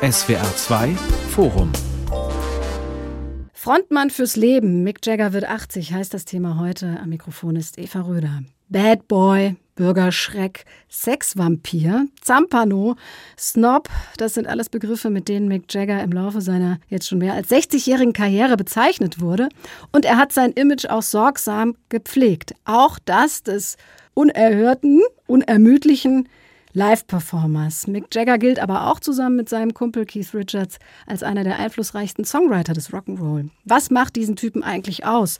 SWR 2 Forum Frontmann fürs Leben. Mick Jagger wird 80, heißt das Thema heute. Am Mikrofon ist Eva Röder. Bad Boy, Bürgerschreck, Sexvampir, Zampano, Snob, das sind alles Begriffe, mit denen Mick Jagger im Laufe seiner jetzt schon mehr als 60-jährigen Karriere bezeichnet wurde. Und er hat sein Image auch sorgsam gepflegt. Auch das des unerhörten, unermüdlichen Live-Performers. Mick Jagger gilt aber auch zusammen mit seinem Kumpel Keith Richards als einer der einflussreichsten Songwriter des Rock'n'Roll. Was macht diesen Typen eigentlich aus?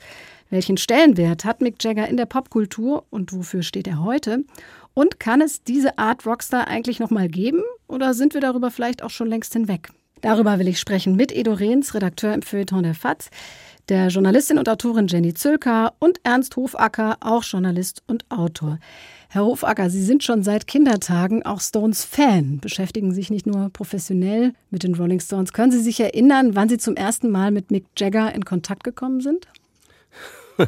Welchen Stellenwert hat Mick Jagger in der Popkultur und wofür steht er heute? Und kann es diese Art Rockstar eigentlich noch mal geben oder sind wir darüber vielleicht auch schon längst hinweg? Darüber will ich sprechen mit Edo Rehns, Redakteur im Feuilleton der FAZ, der Journalistin und Autorin Jenny Zülker und Ernst Hofacker, auch Journalist und Autor. Herr Hofacker, Sie sind schon seit Kindertagen auch Stones-Fan, beschäftigen sich nicht nur professionell mit den Rolling Stones. Können Sie sich erinnern, wann Sie zum ersten Mal mit Mick Jagger in Kontakt gekommen sind?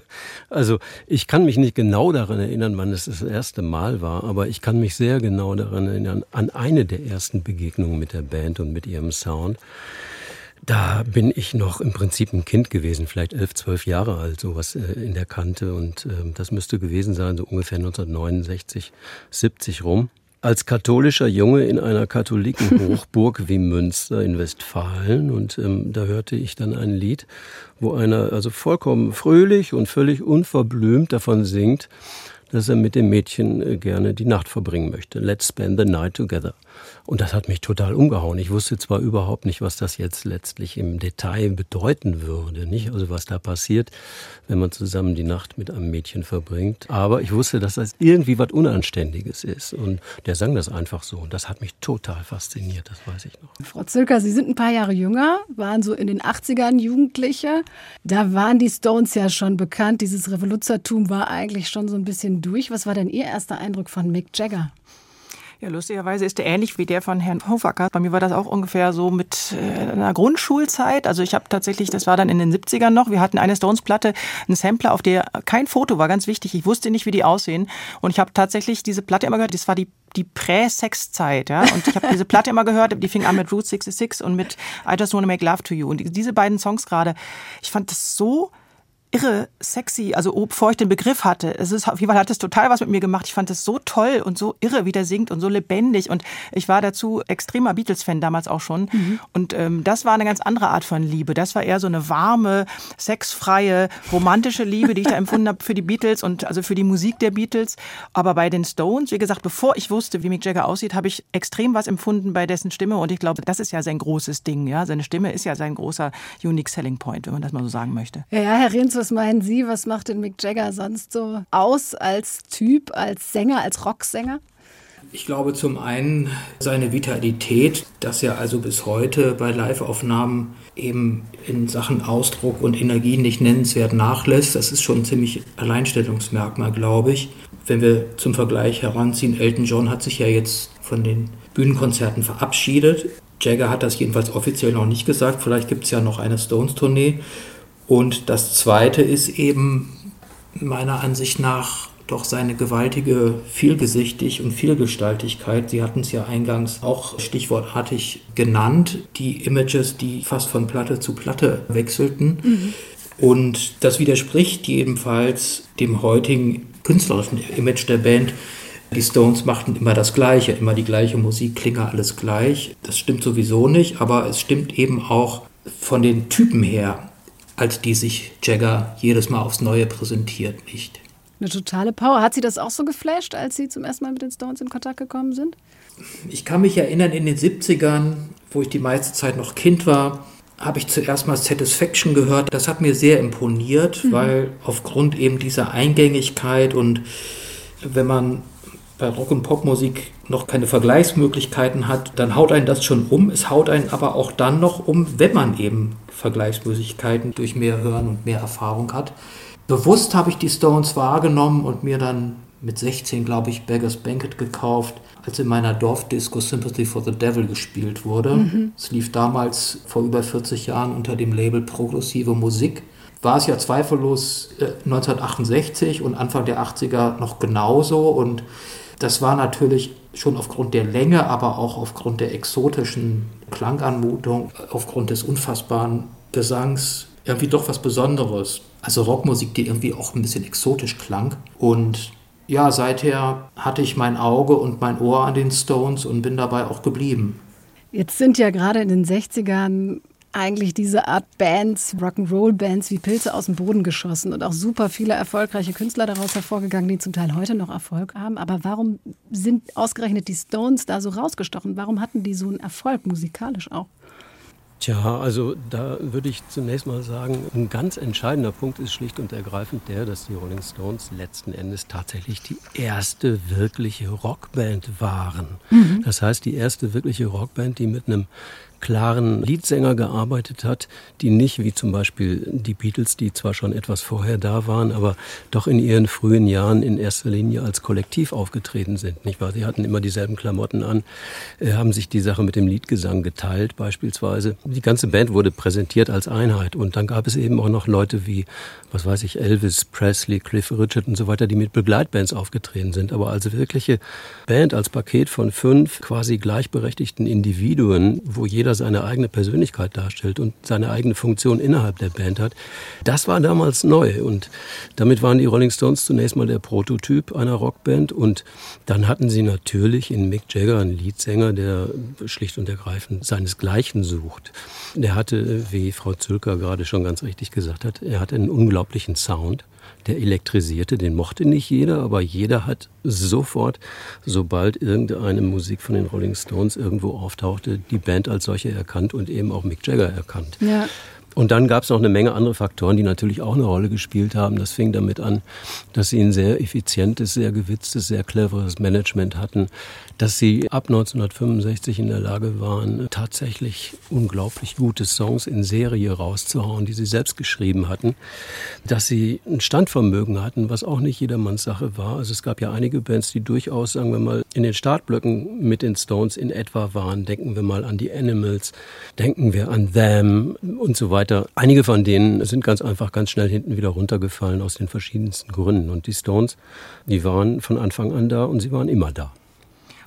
Also ich kann mich nicht genau daran erinnern, wann es das erste Mal war, aber ich kann mich sehr genau daran erinnern, an eine der ersten Begegnungen mit der Band und mit ihrem Sound. Da bin ich noch im Prinzip ein Kind gewesen, vielleicht elf, zwölf Jahre alt, sowas äh, in der Kante. Und äh, das müsste gewesen sein, so ungefähr 1969, 70 rum als katholischer Junge in einer Katholikenhochburg wie Münster in Westfalen und ähm, da hörte ich dann ein Lied, wo einer also vollkommen fröhlich und völlig unverblümt davon singt, dass er mit dem Mädchen äh, gerne die Nacht verbringen möchte. Let's spend the night together. Und das hat mich total umgehauen. Ich wusste zwar überhaupt nicht, was das jetzt letztlich im Detail bedeuten würde, nicht? Also was da passiert, wenn man zusammen die Nacht mit einem Mädchen verbringt. Aber ich wusste, dass das irgendwie was Unanständiges ist. Und der sang das einfach so. Und das hat mich total fasziniert, das weiß ich noch. Frau Zülker, Sie sind ein paar Jahre jünger, waren so in den 80ern Jugendliche. Da waren die Stones ja schon bekannt. Dieses Revoluzertum war eigentlich schon so ein bisschen durch. Was war denn Ihr erster Eindruck von Mick Jagger? Ja, lustigerweise ist der ähnlich wie der von Herrn Hofacker. Bei mir war das auch ungefähr so mit äh, einer Grundschulzeit. Also ich habe tatsächlich, das war dann in den 70ern noch, wir hatten eine Stones-Platte, einen Sampler, auf der kein Foto war, ganz wichtig. Ich wusste nicht, wie die aussehen. Und ich habe tatsächlich diese Platte immer gehört. Das war die die Prä-Sex-Zeit, ja. Und ich habe diese Platte immer gehört, die fing an mit Route 66 und mit I Just Wanna Make Love to You. Und diese beiden Songs gerade, ich fand das so irre sexy, also bevor ich den Begriff hatte. Es ist auf jeden Fall hat es total was mit mir gemacht. Ich fand es so toll und so irre, wie der singt und so lebendig. Und ich war dazu extremer Beatles-Fan damals auch schon. Mhm. Und ähm, das war eine ganz andere Art von Liebe. Das war eher so eine warme, sexfreie, romantische Liebe, die ich da empfunden habe für die Beatles und also für die Musik der Beatles. Aber bei den Stones, wie gesagt, bevor ich wusste, wie Mick Jagger aussieht, habe ich extrem was empfunden bei dessen Stimme. Und ich glaube, das ist ja sein großes Ding. Ja, seine Stimme ist ja sein großer Unique Selling Point, wenn man das mal so sagen möchte. Ja, ja Herr Renz, was meinen Sie? Was macht denn Mick Jagger sonst so aus als Typ, als Sänger, als Rocksänger? Ich glaube zum einen seine Vitalität, dass er also bis heute bei Live-Aufnahmen eben in Sachen Ausdruck und Energie nicht nennenswert nachlässt. Das ist schon ein ziemlich Alleinstellungsmerkmal, glaube ich. Wenn wir zum Vergleich heranziehen, Elton John hat sich ja jetzt von den Bühnenkonzerten verabschiedet. Jagger hat das jedenfalls offiziell noch nicht gesagt. Vielleicht gibt es ja noch eine Stones-Tournee. Und das Zweite ist eben meiner Ansicht nach doch seine gewaltige Vielgesichtig und Vielgestaltigkeit. Sie hatten es ja eingangs auch stichwortartig genannt, die Images, die fast von Platte zu Platte wechselten. Mhm. Und das widerspricht jedenfalls dem heutigen künstlerischen Image der Band. Die Stones machten immer das Gleiche, immer die gleiche Musik, Klinger, alles gleich. Das stimmt sowieso nicht, aber es stimmt eben auch von den Typen her als die sich Jagger jedes Mal aufs Neue präsentiert, nicht. Eine totale Power. Hat Sie das auch so geflasht, als Sie zum ersten Mal mit den Stones in Kontakt gekommen sind? Ich kann mich erinnern, in den 70ern, wo ich die meiste Zeit noch Kind war, habe ich zuerst mal Satisfaction gehört. Das hat mir sehr imponiert, mhm. weil aufgrund eben dieser Eingängigkeit und wenn man bei Rock- und Popmusik noch keine Vergleichsmöglichkeiten hat, dann haut einen das schon um. Es haut einen aber auch dann noch um, wenn man eben Vergleichsmöglichkeiten durch mehr Hören und mehr Erfahrung hat. Bewusst habe ich die Stones wahrgenommen und mir dann mit 16, glaube ich, Beggars Banquet gekauft, als in meiner Dorfdisco Sympathy for the Devil gespielt wurde. Mhm. Es lief damals vor über 40 Jahren unter dem Label Progressive Musik. War es ja zweifellos 1968 äh, und Anfang der 80er noch genauso und Das war natürlich schon aufgrund der Länge, aber auch aufgrund der exotischen Klanganmutung, aufgrund des unfassbaren Gesangs irgendwie doch was Besonderes. Also Rockmusik, die irgendwie auch ein bisschen exotisch klang. Und ja, seither hatte ich mein Auge und mein Ohr an den Stones und bin dabei auch geblieben. Jetzt sind ja gerade in den 60ern eigentlich diese Art Bands, Rock'n'Roll-Bands wie Pilze aus dem Boden geschossen und auch super viele erfolgreiche Künstler daraus hervorgegangen, die zum Teil heute noch Erfolg haben. Aber warum sind ausgerechnet die Stones da so rausgestochen? Warum hatten die so einen Erfolg musikalisch auch? Tja, also da würde ich zunächst mal sagen, ein ganz entscheidender Punkt ist schlicht und ergreifend der, dass die Rolling Stones letzten Endes tatsächlich die erste wirkliche Rockband waren. Mhm. Das heißt, die erste wirkliche Rockband, die mit einem klaren Leadsänger gearbeitet hat, die nicht wie zum Beispiel die Beatles, die zwar schon etwas vorher da waren, aber doch in ihren frühen Jahren in erster Linie als Kollektiv aufgetreten sind. Nicht wahr? Sie hatten immer dieselben Klamotten an, äh, haben sich die Sache mit dem Liedgesang geteilt beispielsweise. Die ganze Band wurde präsentiert als Einheit und dann gab es eben auch noch Leute wie, was weiß ich, Elvis Presley, Cliff Richard und so weiter, die mit Begleitbands aufgetreten sind. Aber als wirkliche Band, als Paket von fünf quasi gleichberechtigten Individuen, wo jeder jeder seine eigene Persönlichkeit darstellt und seine eigene Funktion innerhalb der Band hat. Das war damals neu und damit waren die Rolling Stones zunächst mal der Prototyp einer Rockband und dann hatten sie natürlich in Mick Jagger einen Leadsänger, der schlicht und ergreifend seinesgleichen sucht. Der hatte, wie Frau Zülker gerade schon ganz richtig gesagt hat, er hat einen unglaublichen Sound der elektrisierte, den mochte nicht jeder, aber jeder hat sofort, sobald irgendeine Musik von den Rolling Stones irgendwo auftauchte, die Band als solche erkannt und eben auch Mick Jagger erkannt. Ja. Und dann gab es noch eine Menge andere Faktoren, die natürlich auch eine Rolle gespielt haben. Das fing damit an, dass sie ein sehr effizientes, sehr gewitztes, sehr cleveres Management hatten, dass sie ab 1965 in der Lage waren, tatsächlich unglaublich gute Songs in Serie rauszuhauen, die sie selbst geschrieben hatten, dass sie ein Standvermögen hatten, was auch nicht jedermanns Sache war. Also es gab ja einige Bands, die durchaus, sagen wir mal, in den Startblöcken mit den Stones in etwa waren. Denken wir mal an die Animals, denken wir an Them und so weiter weiter. Einige von denen sind ganz einfach ganz schnell hinten wieder runtergefallen aus den verschiedensten Gründen. Und die Stones, die waren von Anfang an da und sie waren immer da.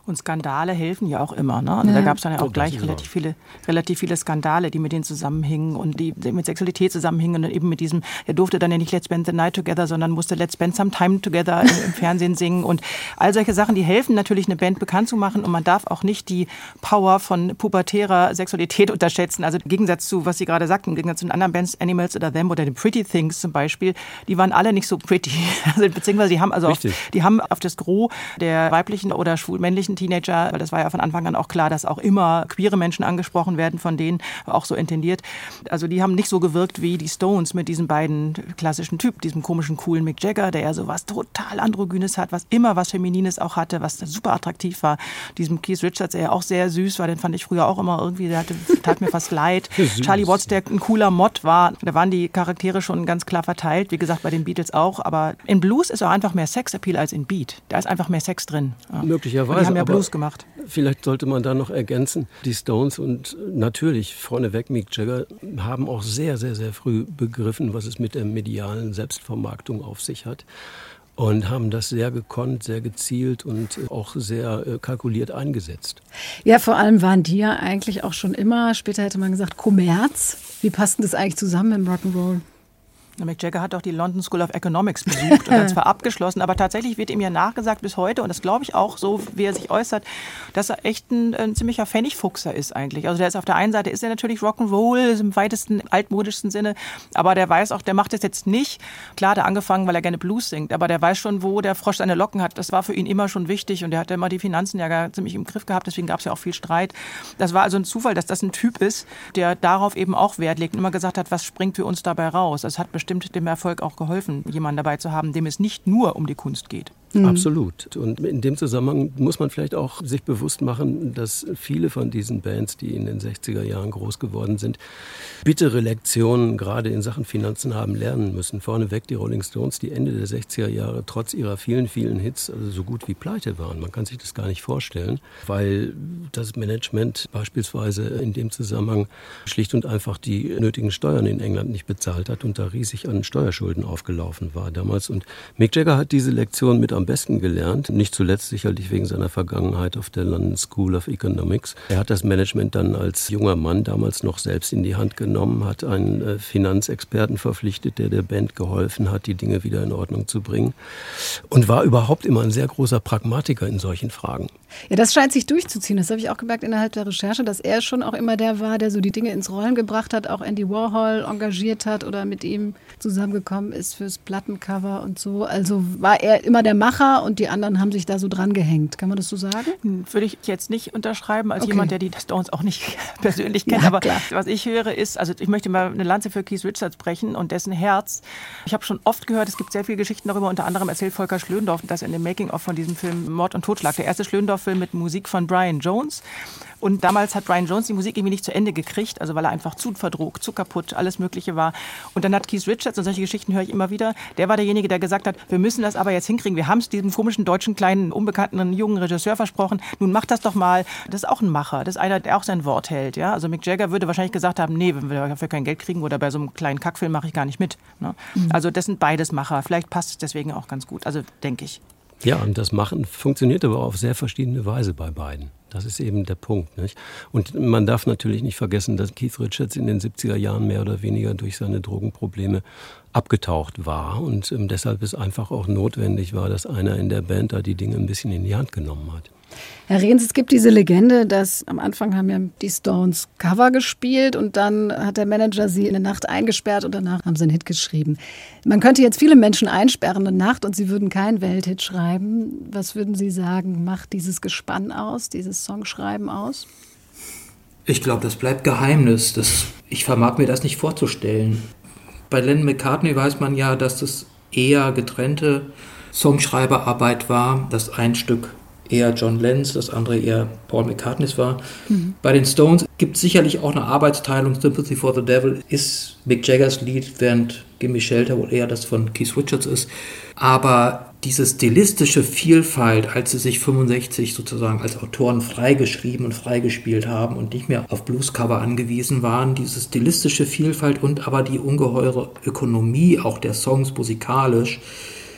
Und Skandale helfen ja auch immer. Ne? Also ja. Da gab es dann ja auch oh, gleich relativ viele, relativ viele Skandale, die mit denen zusammenhingen und die mit Sexualität zusammenhingen und eben mit diesem, er durfte dann ja nicht Let's Spend the Night Together, sondern musste Let's Spend Some Time Together im, im Fernsehen singen und all solche Sachen, die helfen natürlich, eine Band bekannt zu machen und man darf auch nicht die Power von pubertärer Sexualität unterschätzen. Also im Gegensatz zu, was Sie gerade sagten, im Gegensatz zu den anderen Bands, Animals oder Them oder den Pretty Things zum Beispiel, die waren alle nicht so pretty. Also, beziehungsweise die haben also auf, die haben auf das Gros der weiblichen oder schwul-männlichen männlichen Teenager, weil das war ja von Anfang an auch klar, dass auch immer queere Menschen angesprochen werden, von denen auch so intendiert. Also die haben nicht so gewirkt wie die Stones mit diesen beiden klassischen Typen, diesem komischen, coolen Mick Jagger, der ja so was total androgynes hat, was immer was Feminines auch hatte, was super attraktiv war. Diesem Keith Richards, der ja auch sehr süß war, den fand ich früher auch immer irgendwie, der hatte, tat mir fast leid. Charlie Watts, der ein cooler Mod war, da waren die Charaktere schon ganz klar verteilt, wie gesagt, bei den Beatles auch, aber in Blues ist auch einfach mehr Sexappeal als in Beat. Da ist einfach mehr Sex drin. Ja. Möglicherweise. die haben ja Blues gemacht. Vielleicht sollte man da noch ergänzen, die Stones und natürlich vorneweg Mick Jagger haben auch sehr, sehr, sehr früh begriffen, was es mit der medialen Selbstvermarktung auf sich hat und haben das sehr gekonnt, sehr gezielt und auch sehr äh, kalkuliert eingesetzt. Ja, vor allem waren die ja eigentlich auch schon immer, später hätte man gesagt, Kommerz. Wie passt denn das eigentlich zusammen im Rock'n'Roll? Mick Jagger hat auch die London School of Economics besucht und dann zwar abgeschlossen, aber tatsächlich wird ihm ja nachgesagt bis heute, und das glaube ich auch so, wie er sich äußert, dass er echt ein, ein ziemlicher Pfennigfuchser ist eigentlich. Also der ist auf der einen Seite ist er natürlich Rock'n'Roll im weitesten altmodischsten Sinne, aber der weiß auch, der macht das jetzt nicht. Klar, der angefangen, weil er gerne Blues singt, aber der weiß schon, wo der Frosch seine Locken hat. Das war für ihn immer schon wichtig und er hat immer die Finanzen ja ziemlich im Griff gehabt, deswegen gab es ja auch viel Streit. Das war also ein Zufall, dass das ein Typ ist, der darauf eben auch Wert legt und immer gesagt hat, was springt für uns dabei raus. Das hat bestimmt dem Erfolg auch geholfen, jemanden dabei zu haben, dem es nicht nur um die Kunst geht. Mhm. Absolut. Und in dem Zusammenhang muss man vielleicht auch sich bewusst machen, dass viele von diesen Bands, die in den 60er Jahren groß geworden sind, bittere Lektionen gerade in Sachen Finanzen haben lernen müssen. Vorneweg die Rolling Stones, die Ende der 60er Jahre trotz ihrer vielen, vielen Hits also so gut wie pleite waren. Man kann sich das gar nicht vorstellen, weil das Management beispielsweise in dem Zusammenhang schlicht und einfach die nötigen Steuern in England nicht bezahlt hat und da riesig an Steuerschulden aufgelaufen war damals. Und Mick Jagger hat diese Lektion mit am am besten gelernt. Nicht zuletzt sicherlich wegen seiner Vergangenheit auf der London School of Economics. Er hat das Management dann als junger Mann damals noch selbst in die Hand genommen, hat einen äh, Finanzexperten verpflichtet, der der Band geholfen hat, die Dinge wieder in Ordnung zu bringen. Und war überhaupt immer ein sehr großer Pragmatiker in solchen Fragen. Ja, das scheint sich durchzuziehen. Das habe ich auch gemerkt innerhalb der Recherche, dass er schon auch immer der war, der so die Dinge ins Rollen gebracht hat, auch Andy Warhol engagiert hat oder mit ihm zusammengekommen ist fürs Plattencover und so. Also war er immer der Macher und die anderen haben sich da so dran gehängt. Kann man das so sagen? Hm, würde ich jetzt nicht unterschreiben, als okay. jemand, der die Stones auch nicht persönlich kennt. Ja, Aber klar. was ich höre ist, also ich möchte mal eine Lanze für Keith Richards brechen und dessen Herz. Ich habe schon oft gehört, es gibt sehr viele Geschichten darüber. Unter anderem erzählt Volker Schlöndorff, dass in dem Making-of von diesem Film Mord und Totschlag, der erste Schlöndorff-Film mit Musik von Brian Jones. Und damals hat Brian Jones die Musik irgendwie nicht zu Ende gekriegt, also weil er einfach zu verdrogt, zu kaputt, alles Mögliche war. Und dann hat Keith Richards, und solche Geschichten höre ich immer wieder, der war derjenige, der gesagt hat, wir müssen das aber jetzt hinkriegen. Wir haben es diesem komischen deutschen kleinen, unbekannten jungen Regisseur versprochen. Nun macht das doch mal. Das ist auch ein Macher. Das ist einer, der auch sein Wort hält. Ja? Also Mick Jagger würde wahrscheinlich gesagt haben, nee, wenn wir dafür kein Geld kriegen oder bei so einem kleinen Kackfilm mache ich gar nicht mit. Ne? Mhm. Also das sind beides Macher. Vielleicht passt es deswegen auch ganz gut. Also denke ich. Ja, und das Machen funktioniert aber auf sehr verschiedene Weise bei beiden. Das ist eben der Punkt. Nicht? Und man darf natürlich nicht vergessen, dass Keith Richards in den 70er Jahren mehr oder weniger durch seine Drogenprobleme abgetaucht war und ähm, deshalb es einfach auch notwendig war, dass einer in der Band da die Dinge ein bisschen in die Hand genommen hat. Herr Rehns, es gibt diese Legende, dass am Anfang haben ja die Stones Cover gespielt und dann hat der Manager sie in der Nacht eingesperrt und danach haben sie einen Hit geschrieben. Man könnte jetzt viele Menschen einsperren in der Nacht und sie würden keinen Welthit schreiben. Was würden Sie sagen, macht dieses Gespann aus, dieses Songschreiben aus? Ich glaube, das bleibt Geheimnis. Das, ich vermag mir das nicht vorzustellen. Bei Lennon McCartney weiß man ja, dass das eher getrennte Songschreiberarbeit war, dass ein Stück eher John Lenz, das andere eher Paul McCartney war. Mhm. Bei den Stones gibt es sicherlich auch eine Arbeitsteilung. Sympathy for the Devil ist Mick Jaggers Lied, während Gimme Shelter wohl eher das von Keith Richards ist. Aber diese stilistische Vielfalt, als sie sich 65 sozusagen als Autoren freigeschrieben und freigespielt haben und nicht mehr auf Bluescover angewiesen waren, diese stilistische Vielfalt und aber die ungeheure Ökonomie auch der Songs musikalisch,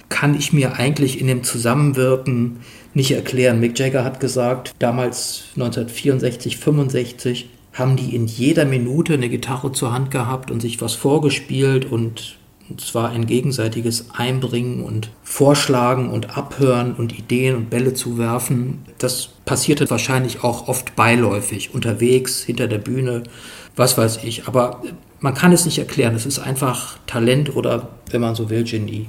kann ich mir eigentlich in dem Zusammenwirken nicht erklären. Mick Jagger hat gesagt, damals 1964, 65 haben die in jeder Minute eine Gitarre zur Hand gehabt und sich was vorgespielt und zwar ein gegenseitiges Einbringen und Vorschlagen und Abhören und Ideen und Bälle zu werfen. Das passierte wahrscheinlich auch oft beiläufig, unterwegs, hinter der Bühne, was weiß ich. Aber man kann es nicht erklären. Es ist einfach Talent oder, wenn man so will, Genie.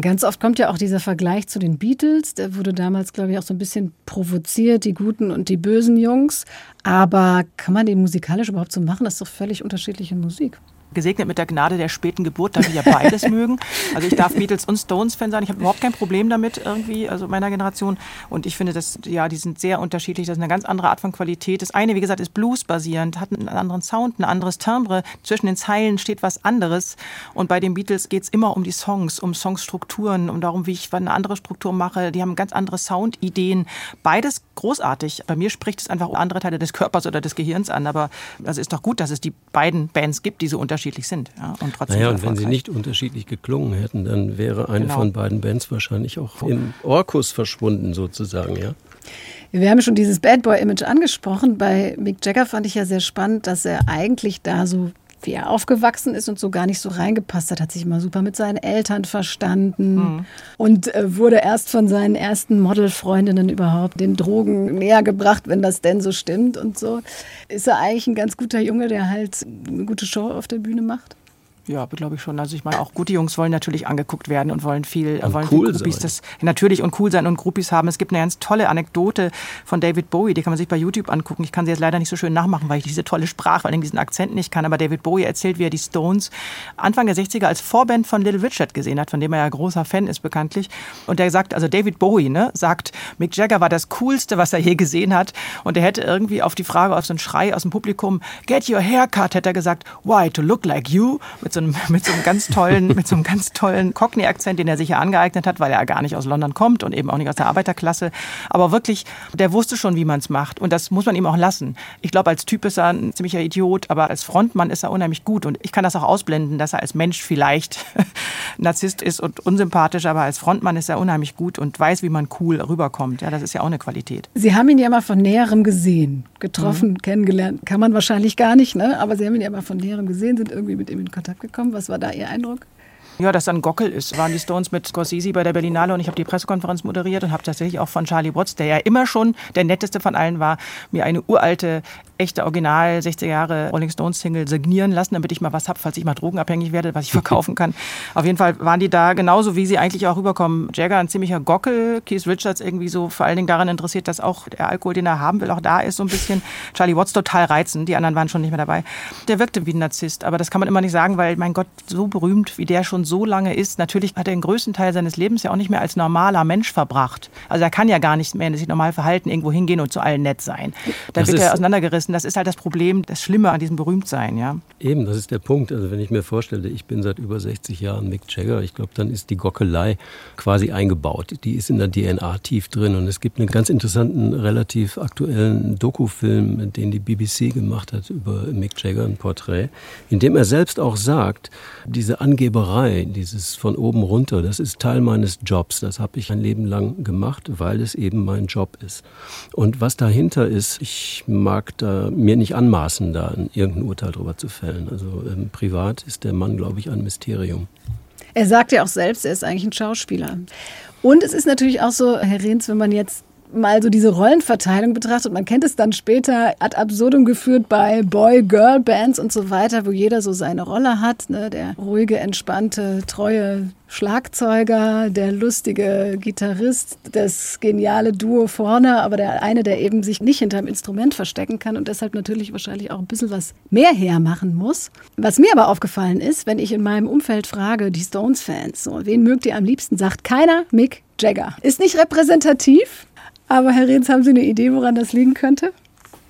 Ganz oft kommt ja auch dieser Vergleich zu den Beatles. Der wurde damals, glaube ich, auch so ein bisschen provoziert, die guten und die bösen Jungs. Aber kann man den musikalisch überhaupt so machen? Das ist doch völlig unterschiedliche Musik gesegnet mit der Gnade der späten Geburt, da wir ja beides mögen. Also ich darf Beatles und Stones-Fan sein. Ich habe überhaupt kein Problem damit irgendwie, also meiner Generation. Und ich finde, dass, ja, die sind sehr unterschiedlich. Das ist eine ganz andere Art von Qualität. Das eine, wie gesagt, ist Blues-basierend, hat einen anderen Sound, ein anderes Timbre. Zwischen den Zeilen steht was anderes. Und bei den Beatles geht es immer um die Songs, um Songstrukturen, um darum, wie ich eine andere Struktur mache. Die haben ganz andere Soundideen. Beides großartig. Bei mir spricht es einfach andere Teile des Körpers oder des Gehirns an. Aber es also ist doch gut, dass es die beiden Bands gibt, die so unterschiedlich unterschiedlich sind. Ja, und trotzdem naja, und wenn sie nicht unterschiedlich geklungen hätten, dann wäre eine genau. von beiden Bands wahrscheinlich auch im Orkus verschwunden sozusagen, ja. Wir haben schon dieses Bad Boy-Image angesprochen. Bei Mick Jagger fand ich ja sehr spannend, dass er eigentlich da so wie er aufgewachsen ist und so gar nicht so reingepasst hat, hat sich immer super mit seinen Eltern verstanden mhm. und äh, wurde erst von seinen ersten Modelfreundinnen überhaupt den Drogen näher gebracht, wenn das denn so stimmt und so. Ist er eigentlich ein ganz guter Junge, der halt eine gute Show auf der Bühne macht? Ja, glaube ich schon. Also ich meine, auch gute Jungs wollen natürlich angeguckt werden und wollen viel, und wollen cool viel Groupies sein. das natürlich und cool sein und Groupies haben. Es gibt eine ganz tolle Anekdote von David Bowie, die kann man sich bei YouTube angucken. Ich kann sie jetzt leider nicht so schön nachmachen, weil ich diese tolle Sprache, vor allem diesen Akzent nicht kann. Aber David Bowie erzählt, wie er die Stones Anfang der 60er als Vorband von Little Richard gesehen hat, von dem er ja großer Fan ist bekanntlich. Und der sagt, also David Bowie, ne, sagt, Mick Jagger war das coolste, was er je gesehen hat. Und er hätte irgendwie auf die Frage, auf so einen Schrei aus dem Publikum, get your haircut, hätte er gesagt, why, to look like you? Mit so einem, mit so einem ganz tollen, mit so einem ganz tollen Cockney-Akzent, den er sich ja angeeignet hat, weil er gar nicht aus London kommt und eben auch nicht aus der Arbeiterklasse. Aber wirklich, der wusste schon, wie man es macht. Und das muss man ihm auch lassen. Ich glaube, als Typ ist er ein ziemlicher Idiot, aber als Frontmann ist er unheimlich gut. Und ich kann das auch ausblenden, dass er als Mensch vielleicht Narzisst ist und unsympathisch, aber als Frontmann ist er unheimlich gut und weiß, wie man cool rüberkommt. Ja, das ist ja auch eine Qualität. Sie haben ihn ja mal von näherem gesehen, getroffen, mhm. kennengelernt. Kann man wahrscheinlich gar nicht, ne? aber Sie haben ihn ja mal von näherem gesehen, sind irgendwie mit ihm in Kontakt gekommen. Was war da Ihr Eindruck? Ja, dass dann Gockel ist. Waren die Stones mit Scorsese bei der Berlinale und ich habe die Pressekonferenz moderiert und habe tatsächlich auch von Charlie Watts, der ja immer schon der netteste von allen war, mir eine uralte echte Original 60er Jahre Rolling Stones Single signieren lassen, damit ich mal was habe, falls ich mal drogenabhängig werde, was ich verkaufen kann. Auf jeden Fall waren die da genauso, wie sie eigentlich auch rüberkommen. Jagger ein ziemlicher Gockel, Keith Richards irgendwie so vor allen Dingen daran interessiert, dass auch der Alkohol, den er haben will, auch da ist so ein bisschen. Charlie Watts total reizend, die anderen waren schon nicht mehr dabei. Der wirkte wie ein Narzisst, aber das kann man immer nicht sagen, weil mein Gott, so berühmt, wie der schon so lange ist, natürlich hat er den größten Teil seines Lebens ja auch nicht mehr als normaler Mensch verbracht. Also er kann ja gar nicht mehr sich normal verhalten, irgendwo hingehen und zu allen nett sein. Da wird er auseinandergerissen. Das ist halt das Problem, das Schlimme an diesem Berühmtsein, ja. Eben, das ist der Punkt. Also wenn ich mir vorstelle, ich bin seit über 60 Jahren Mick Jagger, ich glaube, dann ist die Gockelei quasi eingebaut. Die ist in der DNA tief drin. Und es gibt einen ganz interessanten, relativ aktuellen Dokufilm, den die BBC gemacht hat über Mick Jagger, ein Porträt, in dem er selbst auch sagt, diese Angeberei, dieses von oben runter, das ist Teil meines Jobs. Das habe ich ein Leben lang gemacht, weil es eben mein Job ist. Und was dahinter ist, ich mag da mir nicht anmaßen, da irgendein Urteil drüber zu fällen. Also ähm, privat ist der Mann, glaube ich, ein Mysterium. Er sagt ja auch selbst, er ist eigentlich ein Schauspieler. Und es ist natürlich auch so, Herr Rehns, wenn man jetzt mal so diese Rollenverteilung betrachtet, man kennt es dann später ad absurdum geführt bei Boy-Girl-Bands und so weiter, wo jeder so seine Rolle hat. Ne? Der ruhige, entspannte, treue Schlagzeuger, der lustige Gitarrist, das geniale Duo vorne, aber der eine, der eben sich nicht hinterm Instrument verstecken kann und deshalb natürlich wahrscheinlich auch ein bisschen was mehr hermachen muss. Was mir aber aufgefallen ist, wenn ich in meinem Umfeld frage, die Stones-Fans, so, wen mögt ihr am liebsten, sagt keiner Mick Jagger. Ist nicht repräsentativ, aber Herr Rehns, haben Sie eine Idee, woran das liegen könnte?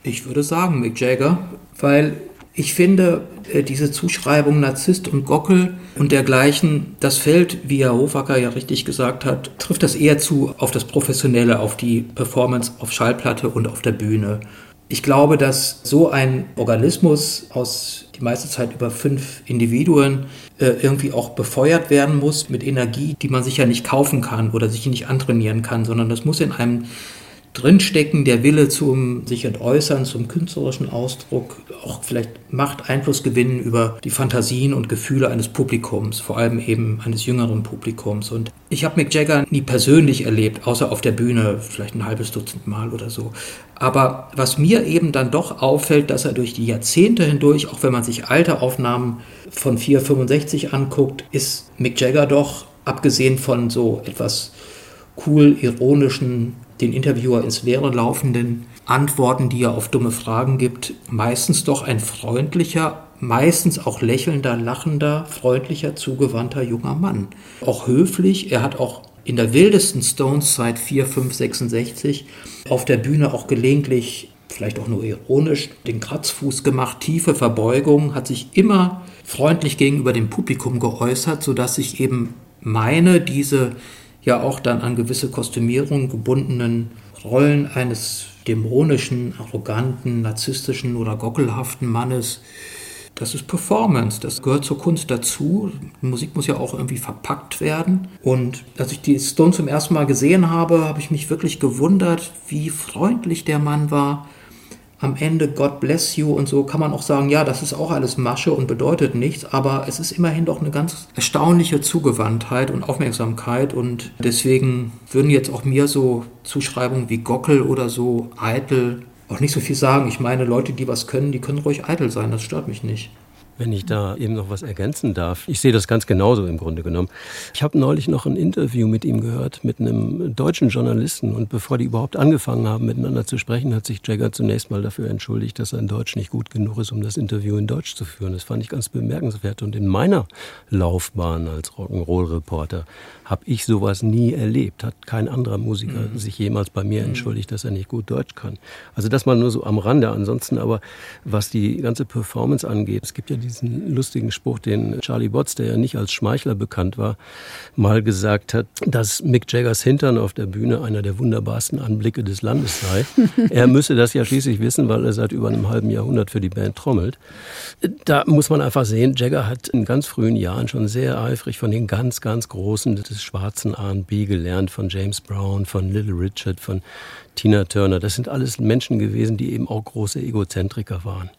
Ich würde sagen Mick Jagger, weil ich finde, äh, diese Zuschreibung Narzisst und Gockel und dergleichen, das fällt, wie Herr Hofacker ja richtig gesagt hat, trifft das eher zu auf das Professionelle, auf die Performance auf Schallplatte und auf der Bühne. Ich glaube, dass so ein Organismus aus meiste Zeit über fünf Individuen äh, irgendwie auch befeuert werden muss mit Energie, die man sich ja nicht kaufen kann oder sich nicht antrainieren kann, sondern das muss in einem drinstecken, der Wille zum sich entäußern, zum künstlerischen Ausdruck, auch vielleicht Macht, Einfluss gewinnen über die Fantasien und Gefühle eines Publikums, vor allem eben eines jüngeren Publikums. Und ich habe Mick Jagger nie persönlich erlebt, außer auf der Bühne, vielleicht ein halbes Dutzend Mal oder so. Aber was mir eben dann doch auffällt, dass er durch die Jahrzehnte hindurch, auch wenn man sich alte Aufnahmen von 465 anguckt, ist Mick Jagger doch, abgesehen von so etwas cool ironischen den Interviewer ins Leere laufenden Antworten, die er auf dumme Fragen gibt, meistens doch ein freundlicher, meistens auch lächelnder, lachender, freundlicher, zugewandter junger Mann. Auch höflich, er hat auch in der wildesten Stones-Zeit 4, 5, 66 auf der Bühne auch gelegentlich, vielleicht auch nur ironisch, den Kratzfuß gemacht, tiefe Verbeugung, hat sich immer freundlich gegenüber dem Publikum geäußert, sodass ich eben meine, diese ja auch dann an gewisse Kostümierungen gebundenen Rollen eines dämonischen, arroganten, narzisstischen oder gockelhaften Mannes. Das ist Performance, das gehört zur Kunst dazu. Musik muss ja auch irgendwie verpackt werden. Und als ich die Stone zum ersten Mal gesehen habe, habe ich mich wirklich gewundert, wie freundlich der Mann war, am Ende God bless you und so kann man auch sagen, ja, das ist auch alles Masche und bedeutet nichts, aber es ist immerhin doch eine ganz erstaunliche Zugewandtheit und Aufmerksamkeit und deswegen würden jetzt auch mir so Zuschreibungen wie Gockel oder so eitel auch nicht so viel sagen. Ich meine, Leute, die was können, die können ruhig eitel sein, das stört mich nicht. Wenn ich da eben noch was ergänzen darf. Ich sehe das ganz genauso im Grunde genommen. Ich habe neulich noch ein Interview mit ihm gehört, mit einem deutschen Journalisten. Und bevor die überhaupt angefangen haben, miteinander zu sprechen, hat sich Jagger zunächst mal dafür entschuldigt, dass sein Deutsch nicht gut genug ist, um das Interview in Deutsch zu führen. Das fand ich ganz bemerkenswert. Und in meiner Laufbahn als Rock'n'Roll-Reporter habe ich sowas nie erlebt. Hat kein anderer Musiker mhm. sich jemals bei mir mhm. entschuldigt, dass er nicht gut Deutsch kann. Also das mal nur so am Rande. Ansonsten aber, was die ganze Performance angeht, es gibt ja diese diesen lustigen Spruch, den Charlie Botts, der ja nicht als Schmeichler bekannt war, mal gesagt hat, dass Mick Jaggers Hintern auf der Bühne einer der wunderbarsten Anblicke des Landes sei. er müsse das ja schließlich wissen, weil er seit über einem halben Jahrhundert für die Band trommelt. Da muss man einfach sehen, Jagger hat in ganz frühen Jahren schon sehr eifrig von den ganz, ganz Großen des schwarzen R&B gelernt, von James Brown, von Little Richard, von Tina Turner. Das sind alles Menschen gewesen, die eben auch große Egozentriker waren.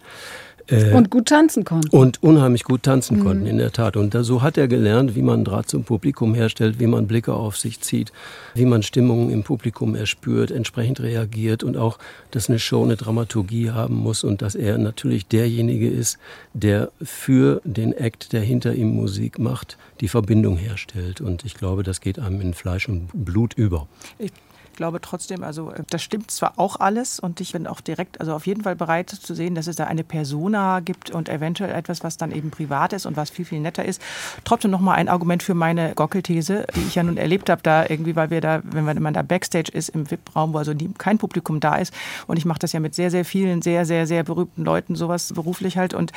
Äh, und gut tanzen konnten. Und unheimlich gut tanzen mhm. konnten, in der Tat. Und da, so hat er gelernt, wie man Draht zum Publikum herstellt, wie man Blicke auf sich zieht, wie man Stimmungen im Publikum erspürt, entsprechend reagiert und auch, dass eine Show eine Dramaturgie haben muss und dass er natürlich derjenige ist, der für den Act, der hinter ihm Musik macht, die Verbindung herstellt. Und ich glaube, das geht einem in Fleisch und Blut über. Ich glaube trotzdem, also äh, das stimmt zwar auch alles und ich bin auch direkt, also auf jeden Fall bereit zu sehen, dass es da eine Persona gibt und eventuell etwas, was dann eben privat ist und was viel, viel netter ist. Trotzdem nochmal ein Argument für meine Gockelthese, die ich ja nun erlebt habe, da irgendwie, weil wir da, wenn man da Backstage ist im VIP-Raum, wo also nie, kein Publikum da ist und ich mache das ja mit sehr, sehr vielen, sehr, sehr, sehr berühmten Leuten, sowas beruflich halt und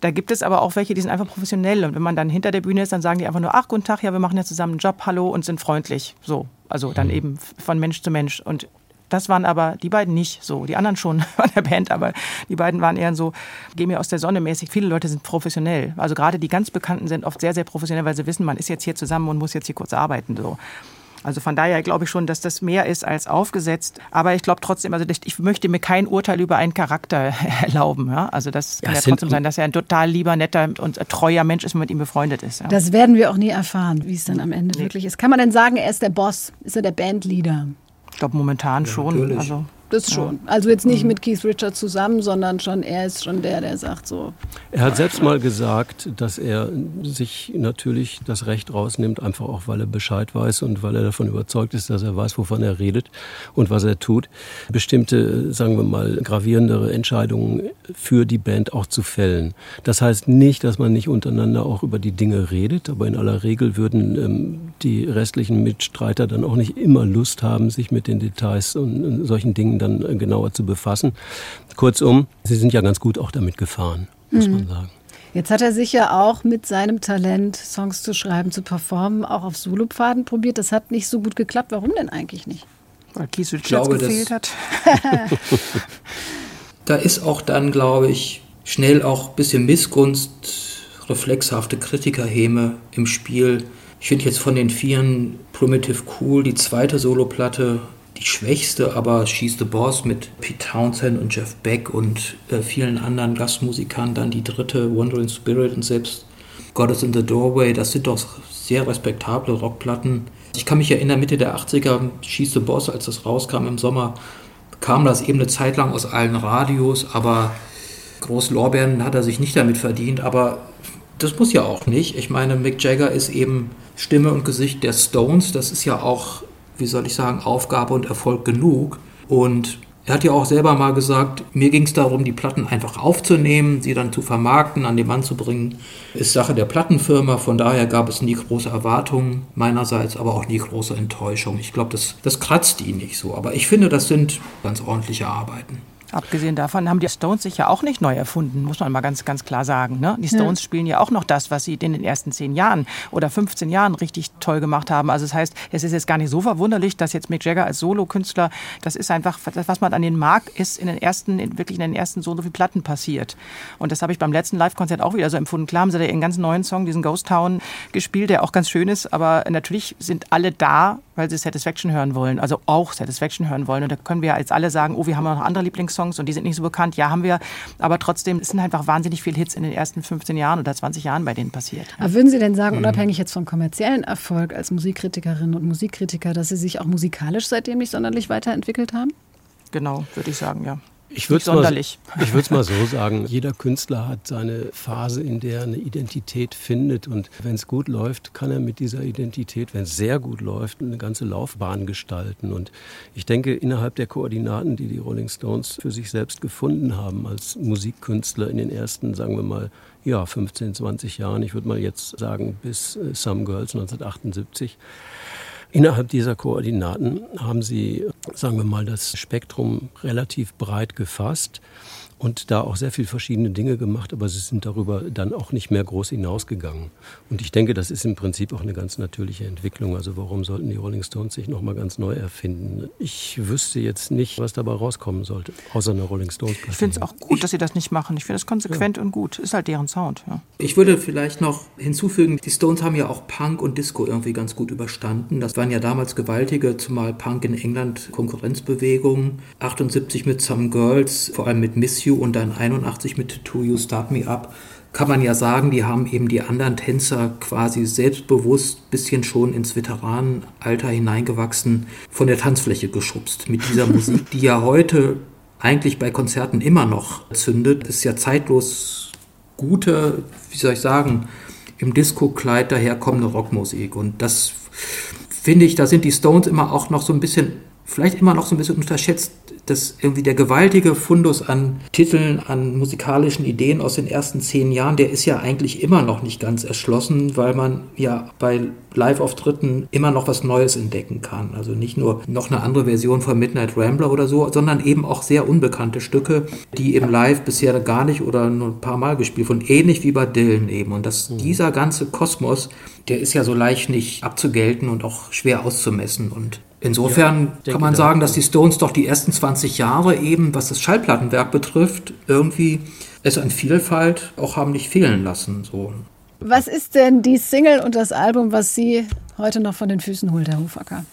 da gibt es aber auch welche, die sind einfach professionell und wenn man dann hinter der Bühne ist, dann sagen die einfach nur, ach, guten Tag, ja, wir machen ja zusammen einen Job, hallo und sind freundlich, so. Also dann mhm. eben von Mensch zu Mensch. Und das waren aber die beiden nicht so. Die anderen schon von der Band, aber die beiden waren eher so, geh mir aus der Sonne mäßig. Viele Leute sind professionell. Also gerade die ganz Bekannten sind oft sehr, sehr professionell, weil sie wissen, man ist jetzt hier zusammen und muss jetzt hier kurz arbeiten. So. Also von daher glaube ich schon, dass das mehr ist als aufgesetzt. Aber ich glaube trotzdem, also ich möchte mir kein Urteil über einen Charakter erlauben. Ja? Also das kann ja, ja trotzdem sein, dass er ein total lieber, netter und treuer Mensch ist, wenn man mit ihm befreundet ist. Ja? Das werden wir auch nie erfahren, wie es dann am Ende nee. wirklich ist. Kann man denn sagen, er ist der Boss? Ist er der Bandleader? Ich glaube momentan ja, schon. Natürlich. Also das schon. Also jetzt nicht mhm. mit Keith Richards zusammen, sondern schon er ist schon der, der sagt so. Er hat selbst mal gesagt, dass er sich natürlich das Recht rausnimmt, einfach auch weil er Bescheid weiß und weil er davon überzeugt ist, dass er weiß, wovon er redet und was er tut, bestimmte, sagen wir mal, gravierendere Entscheidungen für die Band auch zu fällen. Das heißt nicht, dass man nicht untereinander auch über die Dinge redet, aber in aller Regel würden ähm, die restlichen Mitstreiter dann auch nicht immer Lust haben, sich mit den Details und, und solchen Dingen dann äh, genauer zu befassen. Kurzum, Sie sind ja ganz gut auch damit gefahren, muss mhm. man sagen. Jetzt hat er sich ja auch mit seinem Talent, Songs zu schreiben, zu performen, auch auf Solopfaden probiert. Das hat nicht so gut geklappt. Warum denn eigentlich nicht? Weil Richards gefehlt hat. da ist auch dann, glaube ich, schnell auch ein bisschen Missgunst, reflexhafte Kritikerhäme im Spiel. Ich finde jetzt von den vieren Primitive Cool die zweite Soloplatte die schwächste, aber She's the Boss mit Pete Townsend und Jeff Beck und äh, vielen anderen Gastmusikern, dann die dritte Wandering Spirit und selbst God is in the Doorway, das sind doch sehr respektable Rockplatten. Ich kann mich erinnern, Mitte der 80er, She's the Boss, als das rauskam im Sommer, kam das eben eine Zeit lang aus allen Radios, aber groß Lorbeeren hat er sich nicht damit verdient, aber das muss ja auch nicht. Ich meine, Mick Jagger ist eben Stimme und Gesicht der Stones, das ist ja auch wie soll ich sagen, Aufgabe und Erfolg genug. Und er hat ja auch selber mal gesagt, mir ging es darum, die Platten einfach aufzunehmen, sie dann zu vermarkten, an den Mann zu bringen. Ist Sache der Plattenfirma, von daher gab es nie große Erwartungen meinerseits, aber auch nie große Enttäuschung. Ich glaube, das, das kratzt ihn nicht so. Aber ich finde, das sind ganz ordentliche Arbeiten. Abgesehen davon haben die Stones sich ja auch nicht neu erfunden, muss man mal ganz, ganz klar sagen. Ne? Die Stones ja. spielen ja auch noch das, was sie in den ersten zehn Jahren oder 15 Jahren richtig toll gemacht haben. Also das heißt, es ist jetzt gar nicht so verwunderlich, dass jetzt Mick Jagger als Solokünstler, das ist einfach, was man an den mag, ist in den ersten, wirklich in den ersten so, so viel Platten passiert. Und das habe ich beim letzten Live-Konzert auch wieder so empfunden. Klar haben sie da ihren ganz neuen Song, diesen Ghost Town, gespielt, der auch ganz schön ist, aber natürlich sind alle da, weil sie Satisfaction hören wollen, also auch Satisfaction hören wollen. Und da können wir jetzt alle sagen, oh, wir haben noch andere Lieblingssongs und die sind nicht so bekannt. Ja, haben wir. Aber trotzdem es sind einfach wahnsinnig viele Hits in den ersten 15 Jahren oder 20 Jahren bei denen passiert. Aber würden Sie denn sagen, mhm. unabhängig jetzt vom kommerziellen Erfolg als Musikkritikerin und Musikkritiker, dass Sie sich auch musikalisch seitdem nicht sonderlich weiterentwickelt haben? Genau, würde ich sagen, ja. Ich würde es mal, so sagen, jeder Künstler hat seine Phase, in der er eine Identität findet. Und wenn es gut läuft, kann er mit dieser Identität, wenn es sehr gut läuft, eine ganze Laufbahn gestalten. Und ich denke, innerhalb der Koordinaten, die die Rolling Stones für sich selbst gefunden haben als Musikkünstler in den ersten, sagen wir mal, ja, 15, 20 Jahren, ich würde mal jetzt sagen bis äh, Some Girls 1978, Innerhalb dieser Koordinaten haben sie, sagen wir mal, das Spektrum relativ breit gefasst und da auch sehr viel verschiedene Dinge gemacht, aber sie sind darüber dann auch nicht mehr groß hinausgegangen. Und ich denke, das ist im Prinzip auch eine ganz natürliche Entwicklung. Also warum sollten die Rolling Stones sich nochmal ganz neu erfinden? Ich wüsste jetzt nicht, was dabei rauskommen sollte, außer einer Rolling Stones. Ich finde es auch gut, dass sie das nicht machen. Ich finde es konsequent ja. und gut. Ist halt deren Sound. Ja. Ich würde vielleicht noch hinzufügen, die Stones haben ja auch Punk und Disco irgendwie ganz gut überstanden. Das waren ja damals gewaltige, zumal Punk in England Konkurrenzbewegungen. 78 mit Some Girls, vor allem mit Miss You und dann 81 mit To You Start Me Up, kann man ja sagen, die haben eben die anderen Tänzer quasi selbstbewusst, bisschen schon ins Veteranenalter hineingewachsen, von der Tanzfläche geschubst. Mit dieser Musik, die ja heute eigentlich bei Konzerten immer noch zündet, ist ja zeitlos gute, wie soll ich sagen, im Disco-Kleid daherkommende Rockmusik. Und das finde ich, da sind die Stones immer auch noch so ein bisschen, vielleicht immer noch so ein bisschen unterschätzt dass irgendwie der gewaltige Fundus an Titeln, an musikalischen Ideen aus den ersten zehn Jahren, der ist ja eigentlich immer noch nicht ganz erschlossen, weil man ja bei Live-Auftritten immer noch was Neues entdecken kann. Also nicht nur noch eine andere Version von Midnight Rambler oder so, sondern eben auch sehr unbekannte Stücke, die im Live bisher gar nicht oder nur ein paar Mal gespielt wurden. Ähnlich wie bei Dylan eben. Und dass mhm. dieser ganze Kosmos, der ist ja so leicht nicht abzugelten und auch schwer auszumessen. Und Insofern ja, kann man sagen, dass die Stones doch die ersten 20 Jahre eben, was das Schallplattenwerk betrifft, irgendwie es an Vielfalt auch haben nicht fehlen lassen. So. Was ist denn die Single und das Album, was Sie heute noch von den Füßen holt, Herr Hufacker?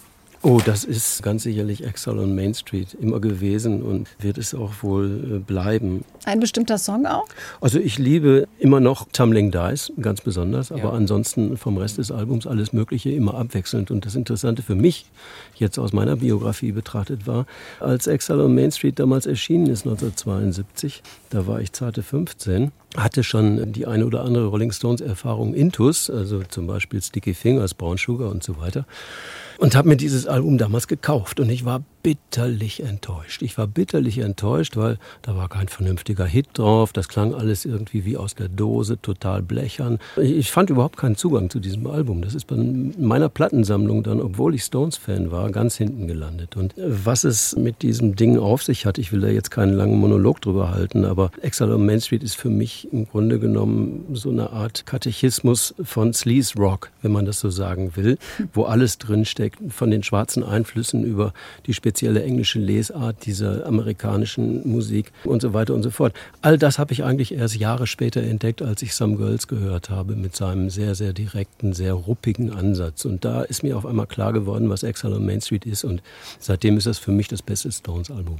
Oh, das ist ganz sicherlich Exile on Main Street immer gewesen und wird es auch wohl äh, bleiben. Ein bestimmter Song auch? Also ich liebe immer noch Tumbling Dice, ganz besonders, aber ja. ansonsten vom Rest des Albums alles Mögliche immer abwechselnd. Und das Interessante für mich jetzt aus meiner Biografie betrachtet war, als Exile on Main Street damals erschienen ist 1972, da war ich zarte 15 hatte schon die eine oder andere Rolling Stones Erfahrung intus, also zum Beispiel Sticky Fingers, Brown Sugar und so weiter und habe mir dieses Album damals gekauft. Und ich war bitterlich enttäuscht. Ich war bitterlich enttäuscht, weil da war kein vernünftiger Hit drauf. Das klang alles irgendwie wie aus der Dose, total blechern. Ich fand überhaupt keinen Zugang zu diesem Album. Das ist bei meiner Plattensammlung dann, obwohl ich Stones-Fan war, ganz hinten gelandet. Und was es mit diesem Ding auf sich hat, ich will da jetzt keinen langen Monolog drüber halten, aber Exile on Main Street ist für mich im Grunde genommen so eine Art Katechismus von Sleaze Rock, wenn man das so sagen will, wo alles drinsteckt, von den schwarzen Einflüssen über die Spezialität spezielle englische Lesart dieser amerikanischen Musik und so weiter und so fort. All das habe ich eigentlich erst Jahre später entdeckt, als ich Some Girls gehört habe, mit seinem sehr, sehr direkten, sehr ruppigen Ansatz. Und da ist mir auf einmal klar geworden, was Exile on Main Street ist. Und seitdem ist das für mich das beste Stones-Album.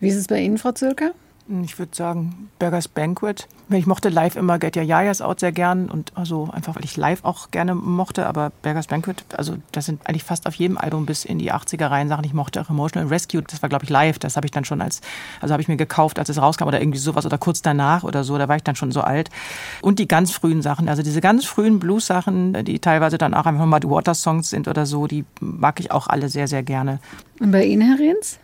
Wie ist es bei Ihnen, Frau Zülker? Ich würde sagen, Burgers Banquet. Ich mochte live immer Get Your Yayas Out sehr gern und also einfach, weil ich live auch gerne mochte, aber Burgers Banquet, also das sind eigentlich fast auf jedem Album bis in die 80er rein Sachen. Ich mochte auch Emotional Rescue, das war glaube ich live, das habe ich dann schon als, also habe ich mir gekauft, als es rauskam oder irgendwie sowas oder kurz danach oder so, da war ich dann schon so alt. Und die ganz frühen Sachen, also diese ganz frühen Blues-Sachen, die teilweise dann auch einfach mal die Water-Songs sind oder so, die mag ich auch alle sehr, sehr gerne. Und bei Ihnen, Herr Rehns?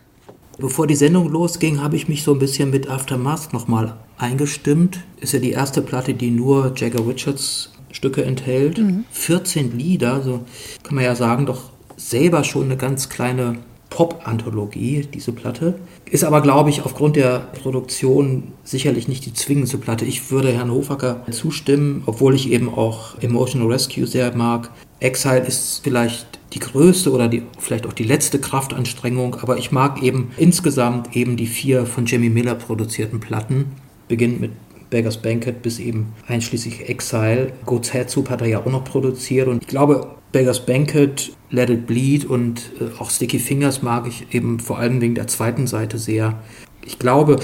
Bevor die Sendung losging, habe ich mich so ein bisschen mit Aftermath nochmal eingestimmt. Ist ja die erste Platte, die nur Jagger Richards Stücke enthält. Mhm. 14 Lieder, so kann man ja sagen, doch selber schon eine ganz kleine Pop-Anthologie, diese Platte. Ist aber, glaube ich, aufgrund der Produktion sicherlich nicht die zwingendste Platte. Ich würde Herrn Hofacker zustimmen, obwohl ich eben auch Emotional Rescue sehr mag. Exile ist vielleicht die größte oder die, vielleicht auch die letzte Kraftanstrengung, aber ich mag eben insgesamt eben die vier von Jimmy Miller produzierten Platten. Beginnt mit Beggars Banquet bis eben einschließlich Exile. Goat's Head Soup hat er ja auch noch produziert und ich glaube, Beggars Banquet, Let It Bleed und äh, auch Sticky Fingers mag ich eben vor allem wegen der zweiten Seite sehr. Ich glaube,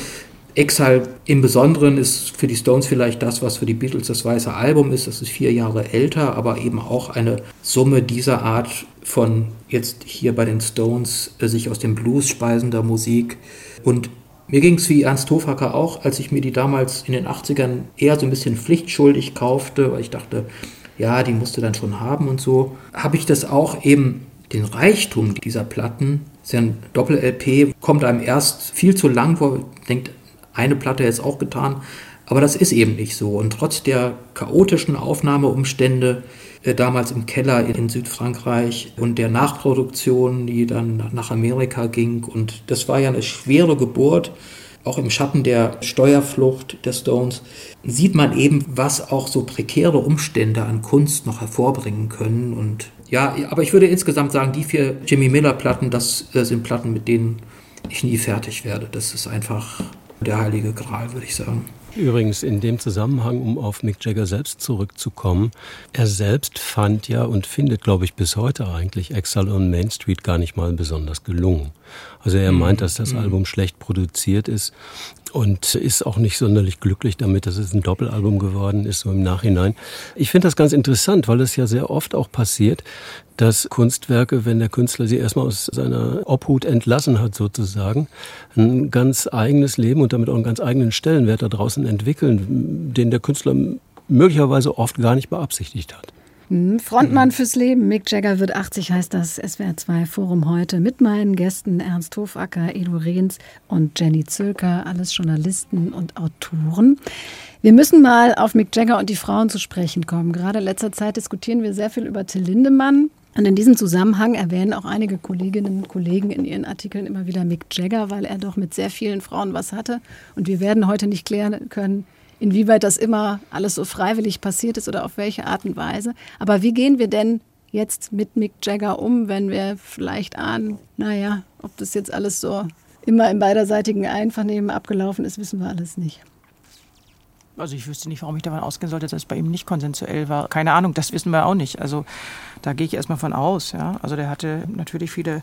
Exile im Besonderen ist für die Stones vielleicht das, was für die Beatles das weiße Album ist. Das ist vier Jahre älter, aber eben auch eine Summe dieser Art von jetzt hier bei den Stones äh, sich aus dem Blues speisender Musik. Und mir ging es wie Ernst Hofacker auch, als ich mir die damals in den 80ern eher so ein bisschen pflichtschuldig kaufte, weil ich dachte, ja, die musste dann schon haben und so, habe ich das auch eben den Reichtum dieser Platten, ist ja ein Doppel-LP, kommt einem erst viel zu lang vor, denkt, eine Platte jetzt auch getan. Aber das ist eben nicht so. Und trotz der chaotischen Aufnahmeumstände äh, damals im Keller in Südfrankreich und der Nachproduktion, die dann nach Amerika ging. Und das war ja eine schwere Geburt. Auch im Schatten der Steuerflucht der Stones sieht man eben, was auch so prekäre Umstände an Kunst noch hervorbringen können. Und ja, aber ich würde insgesamt sagen, die vier Jimmy Miller Platten, das äh, sind Platten, mit denen ich nie fertig werde. Das ist einfach der heilige Gral, würde ich sagen. Übrigens in dem Zusammenhang, um auf Mick Jagger selbst zurückzukommen, er selbst fand ja und findet, glaube ich, bis heute eigentlich Exile on Main Street gar nicht mal besonders gelungen. Also er meint, dass das mhm. Album schlecht produziert ist und ist auch nicht sonderlich glücklich damit, dass es ein Doppelalbum geworden ist, so im Nachhinein. Ich finde das ganz interessant, weil es ja sehr oft auch passiert, dass Kunstwerke, wenn der Künstler sie erstmal aus seiner Obhut entlassen hat, sozusagen, ein ganz eigenes Leben und damit auch einen ganz eigenen Stellenwert da draußen entwickeln, den der Künstler möglicherweise oft gar nicht beabsichtigt hat. Hm, Frontmann fürs Leben. Mick Jagger wird 80, heißt das SWR2 Forum heute mit meinen Gästen Ernst Hofacker, Edu Rehns und Jenny Zülker, alles Journalisten und Autoren. Wir müssen mal auf Mick Jagger und die Frauen zu sprechen kommen. Gerade in letzter Zeit diskutieren wir sehr viel über Till Lindemann. Und in diesem Zusammenhang erwähnen auch einige Kolleginnen und Kollegen in ihren Artikeln immer wieder Mick Jagger, weil er doch mit sehr vielen Frauen was hatte. Und wir werden heute nicht klären können, inwieweit das immer alles so freiwillig passiert ist oder auf welche Art und Weise. Aber wie gehen wir denn jetzt mit Mick Jagger um, wenn wir vielleicht ahnen, naja, ob das jetzt alles so immer im beiderseitigen Einvernehmen abgelaufen ist, wissen wir alles nicht. Also ich wüsste nicht, warum ich davon ausgehen sollte, dass es bei ihm nicht konsensuell war. Keine Ahnung, das wissen wir auch nicht. Also da gehe ich erstmal von aus. Ja. Also der hatte natürlich viele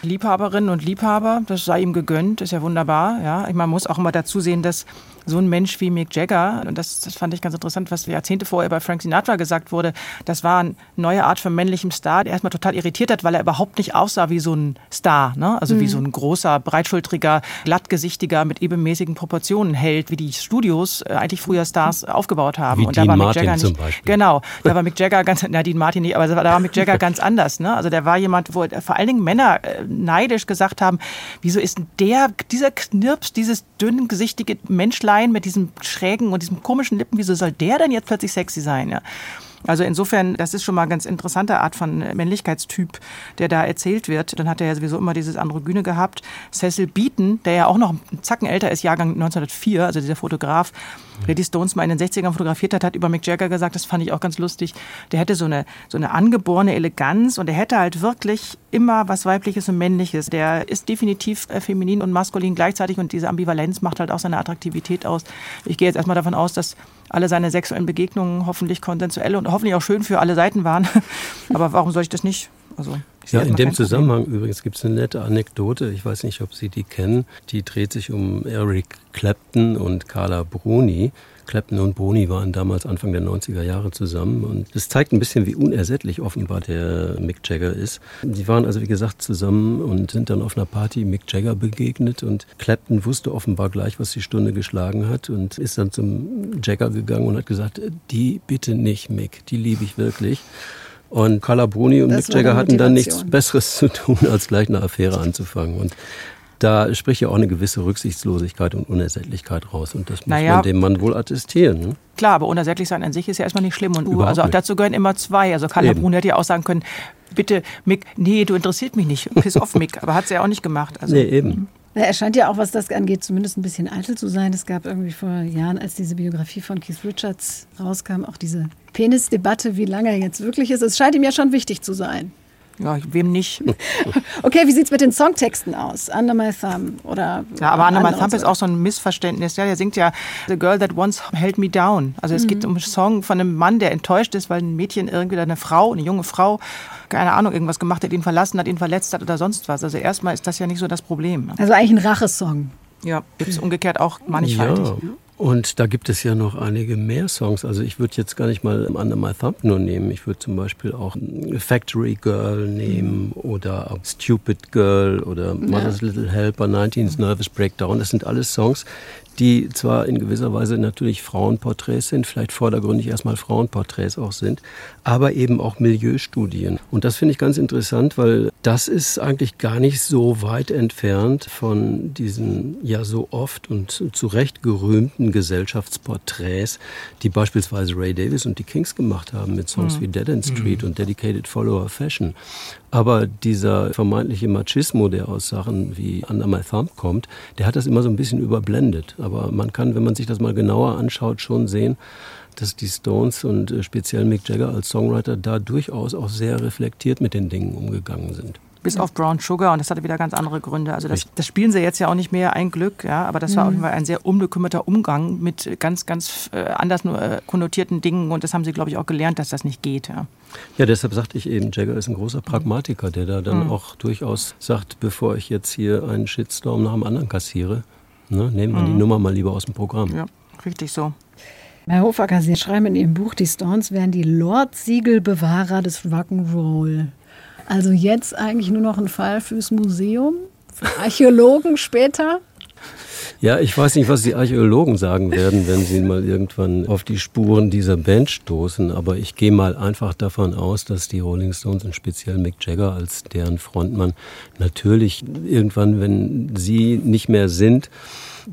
Liebhaberinnen und Liebhaber. Das sei ihm gegönnt, ist ja wunderbar. Ja. Man muss auch immer dazu sehen, dass so ein Mensch wie Mick Jagger, und das, das fand ich ganz interessant, was Jahrzehnte vorher bei Frank Sinatra gesagt wurde, das war eine neue Art von männlichem Star, der erstmal total irritiert hat, weil er überhaupt nicht aussah wie so ein Star, ne? also mhm. wie so ein großer, breitschultriger, glattgesichtiger, mit ebenmäßigen Proportionen hält, wie die Studios äh, eigentlich früher Stars aufgebaut haben. Wie und Dean da war Martin Mick Jagger zum nicht, Beispiel. Genau, da war Mick Jagger ganz, na Dean Martin nicht, aber da war Mick Jagger ganz anders. Ne? Also der war jemand, wo vor allen Dingen Männer äh, neidisch gesagt haben, wieso ist der, dieser Knirps, dieses dünnengesichtige Menschlein mit diesem schrägen und diesem komischen Lippen, wieso soll der denn jetzt plötzlich sexy sein? Ja? Also insofern, das ist schon mal eine ganz interessante Art von Männlichkeitstyp, der da erzählt wird. Dann hat er ja sowieso immer dieses Androgyne gehabt. Cecil Beaton, der ja auch noch einen Zacken älter ist, Jahrgang 1904, also dieser Fotograf, der die Stones mal in den 60ern fotografiert hat, hat über Mick Jagger gesagt, das fand ich auch ganz lustig, der hätte so eine, so eine angeborene Eleganz und er hätte halt wirklich immer was Weibliches und Männliches. Der ist definitiv äh, feminin und maskulin gleichzeitig und diese Ambivalenz macht halt auch seine Attraktivität aus. Ich gehe jetzt erstmal davon aus, dass alle seine sexuellen Begegnungen hoffentlich konsensuell und hoffentlich auch schön für alle Seiten waren. Aber warum soll ich das nicht? Also, ja, in dem Zusammenhang Problem. übrigens gibt es eine nette Anekdote, ich weiß nicht, ob Sie die kennen, die dreht sich um Eric Clapton und Carla Bruni. Clapton und Bruni waren damals Anfang der 90er Jahre zusammen und das zeigt ein bisschen, wie unersättlich offenbar der Mick Jagger ist. Die waren also, wie gesagt, zusammen und sind dann auf einer Party Mick Jagger begegnet und Clapton wusste offenbar gleich, was die Stunde geschlagen hat und ist dann zum Jagger gegangen und hat gesagt, die bitte nicht, Mick, die liebe ich wirklich. Und Carla Bruni und das Mick Jagger hatten dann nichts Besseres zu tun, als gleich eine Affäre anzufangen. Und da spricht ja auch eine gewisse Rücksichtslosigkeit und Unersättlichkeit raus. Und das muss naja, man dem Mann wohl attestieren. Ne? Klar, aber unersättlich sein an sich ist ja erstmal nicht schlimm. Und Überhaupt also auch nicht. dazu gehören immer zwei. Also Carla Bruni hätte ja auch sagen können, bitte Mick, nee, du interessierst mich nicht. Piss off, Mick. Aber hat sie ja auch nicht gemacht. Also, nee, eben. Er scheint ja auch, was das angeht, zumindest ein bisschen eitel zu sein. Es gab irgendwie vor Jahren, als diese Biografie von Keith Richards rauskam, auch diese Penisdebatte, wie lange er jetzt wirklich ist. Es scheint ihm ja schon wichtig zu sein. Ja, wem nicht? okay, wie sieht es mit den Songtexten aus? Under My Thumb oder. Ja, aber Under My Thumb ist auch so ein Missverständnis. Ja, der singt ja The Girl That Once Held Me Down. Also es mhm. geht um einen Song von einem Mann, der enttäuscht ist, weil ein Mädchen irgendwie eine Frau, eine junge Frau, keine Ahnung, irgendwas gemacht hat, ihn verlassen hat, ihn verletzt hat oder sonst was. Also erstmal ist das ja nicht so das Problem. Also eigentlich ein Rachesong. Ja, gibt es umgekehrt auch mannigfaltig. Ja. Und da gibt es ja noch einige mehr Songs. Also ich würde jetzt gar nicht mal Under My Thumb nur nehmen. Ich würde zum Beispiel auch Factory Girl nehmen oder Stupid Girl oder Mother's ja. Little Helper, 19's Nervous Breakdown. Das sind alles Songs, die zwar in gewisser Weise natürlich Frauenporträts sind, vielleicht vordergründig erstmal Frauenporträts auch sind, aber eben auch Milieustudien. Und das finde ich ganz interessant, weil das ist eigentlich gar nicht so weit entfernt von diesen ja so oft und zu Recht gerühmten Gesellschaftsporträts, die beispielsweise Ray Davis und die Kings gemacht haben mit Songs mhm. wie Dead End Street mhm. und Dedicated Follower Fashion. Aber dieser vermeintliche Machismo, der aus Sachen wie Under My Thumb kommt, der hat das immer so ein bisschen überblendet. Aber man kann, wenn man sich das mal genauer anschaut, schon sehen, dass die Stones und äh, speziell Mick Jagger als Songwriter da durchaus auch sehr reflektiert mit den Dingen umgegangen sind bis auf Brown Sugar und das hatte wieder ganz andere Gründe. Also das, das spielen sie jetzt ja auch nicht mehr, ein Glück, ja, aber das war auf jeden Fall ein sehr unbekümmerter Umgang mit ganz, ganz äh, anders äh, konnotierten Dingen und das haben sie, glaube ich, auch gelernt, dass das nicht geht. Ja. Ja, deshalb sagte ich eben, Jagger ist ein großer Pragmatiker, der da dann mhm. auch durchaus sagt, bevor ich jetzt hier einen Shitstorm nach dem anderen kassiere, ne, nehmen wir mhm. die Nummer mal lieber aus dem Programm. Ja, richtig so. Herr Hofacker, Sie schreiben in Ihrem Buch, die Stones wären die Lord-Siegelbewahrer des Rock'n'Roll. Also jetzt eigentlich nur noch ein Fall fürs Museum, für Archäologen später. Ja, ich weiß nicht, was die Archäologen sagen werden, wenn sie mal irgendwann auf die Spuren dieser Band stoßen, aber ich gehe mal einfach davon aus, dass die Rolling Stones und speziell Mick Jagger als deren Frontmann natürlich irgendwann, wenn sie nicht mehr sind,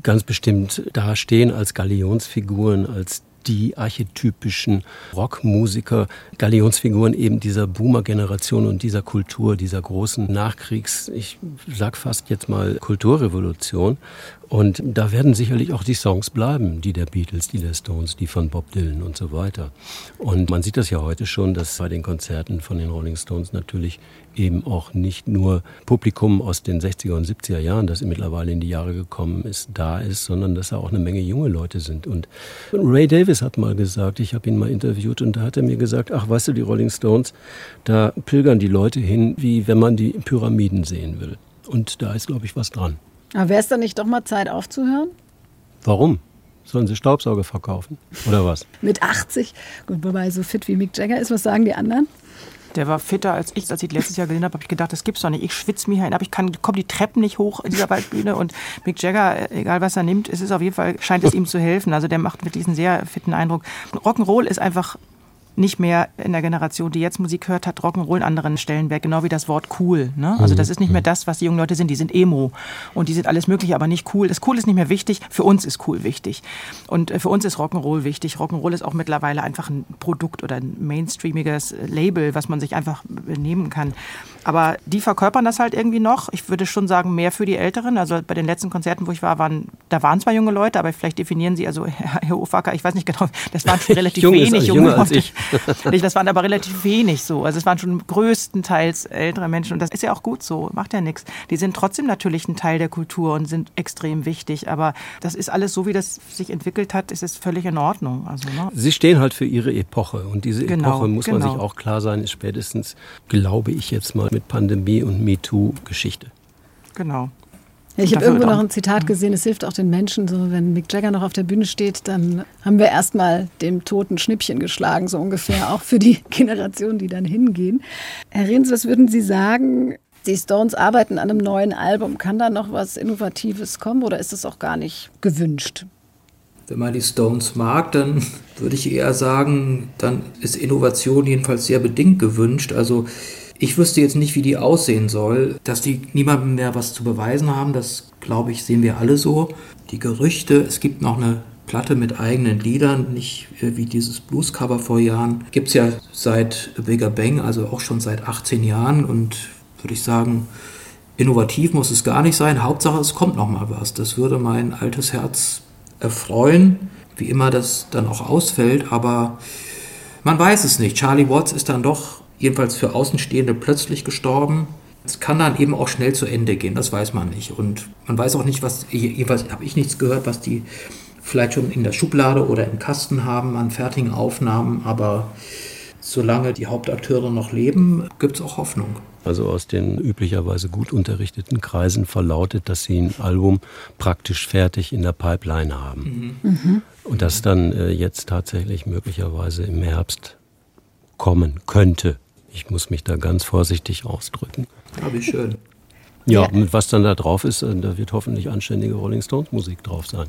ganz bestimmt dastehen als Galionsfiguren, als die archetypischen Rockmusiker, Galionsfiguren eben dieser Boomer-Generation und dieser Kultur, dieser großen Nachkriegs, ich sag fast jetzt mal Kulturrevolution. Und da werden sicherlich auch die Songs bleiben, die der Beatles, die der Stones, die von Bob Dylan und so weiter. Und man sieht das ja heute schon, dass bei den Konzerten von den Rolling Stones natürlich eben auch nicht nur Publikum aus den 60er und 70er Jahren, das mittlerweile in die Jahre gekommen ist, da ist, sondern dass da auch eine Menge junge Leute sind. Und Ray Davis hat mal gesagt, ich habe ihn mal interviewt und da hat er mir gesagt, ach weißt du, die Rolling Stones, da pilgern die Leute hin, wie wenn man die Pyramiden sehen will. Und da ist, glaube ich, was dran. Aber wäre es dann nicht doch mal Zeit aufzuhören? Warum? Sollen sie Staubsauger verkaufen? Oder was? Mit 80? Gut, wobei so fit wie Mick Jagger ist, was sagen die anderen? Der war fitter als ich. Als ich letztes Jahr gesehen habe, habe ich gedacht, das gibt's doch nicht. Ich schwitze mir hin, aber ich kann, komme die Treppen nicht hoch in dieser Waldbühne. Und Mick Jagger, egal was er nimmt, es ist auf jeden Fall, scheint es ihm zu helfen. Also der macht wirklich einen sehr fitten Eindruck. Rock'n'Roll ist einfach nicht mehr in der Generation, die jetzt Musik hört, hat Rock'n'Roll einen anderen Stellenwert, genau wie das Wort cool. Ne? Also das ist nicht mehr mhm. das, was die jungen Leute sind. Die sind Emo und die sind alles Mögliche, aber nicht cool. Das Cool ist nicht mehr wichtig. Für uns ist cool wichtig. Und äh, für uns ist Rock'n'Roll wichtig. Rock'n'Roll ist auch mittlerweile einfach ein Produkt oder ein mainstreamiges Label, was man sich einfach nehmen kann. Aber die verkörpern das halt irgendwie noch. Ich würde schon sagen, mehr für die Älteren. Also bei den letzten Konzerten, wo ich war, waren, da waren zwar junge Leute, aber vielleicht definieren sie, also Herr Ofacker, ich weiß nicht genau, das waren schon relativ wenig junge Leute. Das waren aber relativ wenig so. Also es waren schon größtenteils ältere Menschen und das ist ja auch gut so, macht ja nichts. Die sind trotzdem natürlich ein Teil der Kultur und sind extrem wichtig, aber das ist alles so, wie das sich entwickelt hat, ist es völlig in Ordnung. Also, ne? Sie stehen halt für ihre Epoche und diese genau, Epoche, muss genau. man sich auch klar sein, ist spätestens, glaube ich jetzt mal, mit Pandemie und MeToo Geschichte. Genau. Ja, ich habe irgendwo noch ein Zitat gesehen, es hilft auch den Menschen, so wenn Mick Jagger noch auf der Bühne steht, dann haben wir erstmal dem toten Schnippchen geschlagen, so ungefähr, auch für die Generation, die dann hingehen. Herr Rehns, was würden Sie sagen? Die Stones arbeiten an einem neuen Album. Kann da noch was Innovatives kommen oder ist es auch gar nicht gewünscht? Wenn man die Stones mag, dann würde ich eher sagen, dann ist Innovation jedenfalls sehr bedingt gewünscht. Also ich wüsste jetzt nicht, wie die aussehen soll. Dass die niemandem mehr was zu beweisen haben, das glaube ich, sehen wir alle so. Die Gerüchte, es gibt noch eine Platte mit eigenen Liedern, nicht äh, wie dieses Bluescover vor Jahren. Gibt es ja seit Bigger Bang, also auch schon seit 18 Jahren und würde ich sagen, innovativ muss es gar nicht sein. Hauptsache, es kommt noch mal was. Das würde mein altes Herz erfreuen, wie immer das dann auch ausfällt, aber man weiß es nicht. Charlie Watts ist dann doch jedenfalls für Außenstehende plötzlich gestorben. Es kann dann eben auch schnell zu Ende gehen, das weiß man nicht. Und man weiß auch nicht, was, jeweils habe ich nichts gehört, was die vielleicht schon in der Schublade oder im Kasten haben an fertigen Aufnahmen, aber solange die Hauptakteure noch leben, gibt es auch Hoffnung. Also aus den üblicherweise gut unterrichteten Kreisen verlautet, dass sie ein Album praktisch fertig in der Pipeline haben. Mhm. Mhm. Und das dann äh, jetzt tatsächlich möglicherweise im Herbst kommen könnte. Ich muss mich da ganz vorsichtig ausdrücken. Ja, wie schön. Ja, ja, und was dann da drauf ist, äh, da wird hoffentlich anständige Rolling Stones Musik drauf sein.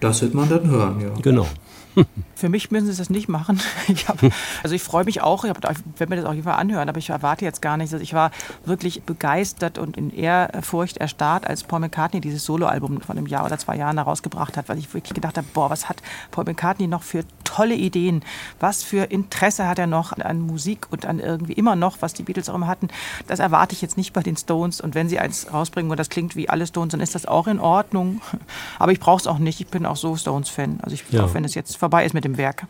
Das wird man dann hören, ja. Genau. Für mich müssen sie das nicht machen. Ich hab, also ich freue mich auch, ich werde mir das auch jeden anhören, aber ich erwarte jetzt gar nichts. Also ich war wirklich begeistert und in Ehrfurcht erstarrt, als Paul McCartney dieses Soloalbum von einem Jahr oder zwei Jahren herausgebracht hat, weil ich wirklich gedacht habe, boah, was hat Paul McCartney noch für tolle Ideen? Was für Interesse hat er noch an Musik und an irgendwie immer noch, was die Beatles auch immer hatten? Das erwarte ich jetzt nicht bei den Stones. Und wenn sie eins rausbringen und das klingt wie alle Stones, dann ist das auch in Ordnung. Aber ich brauche es auch nicht. Ich bin auch so Stones-Fan. Also ich, ja. auch wenn es jetzt vorbei ist mit dem Werk.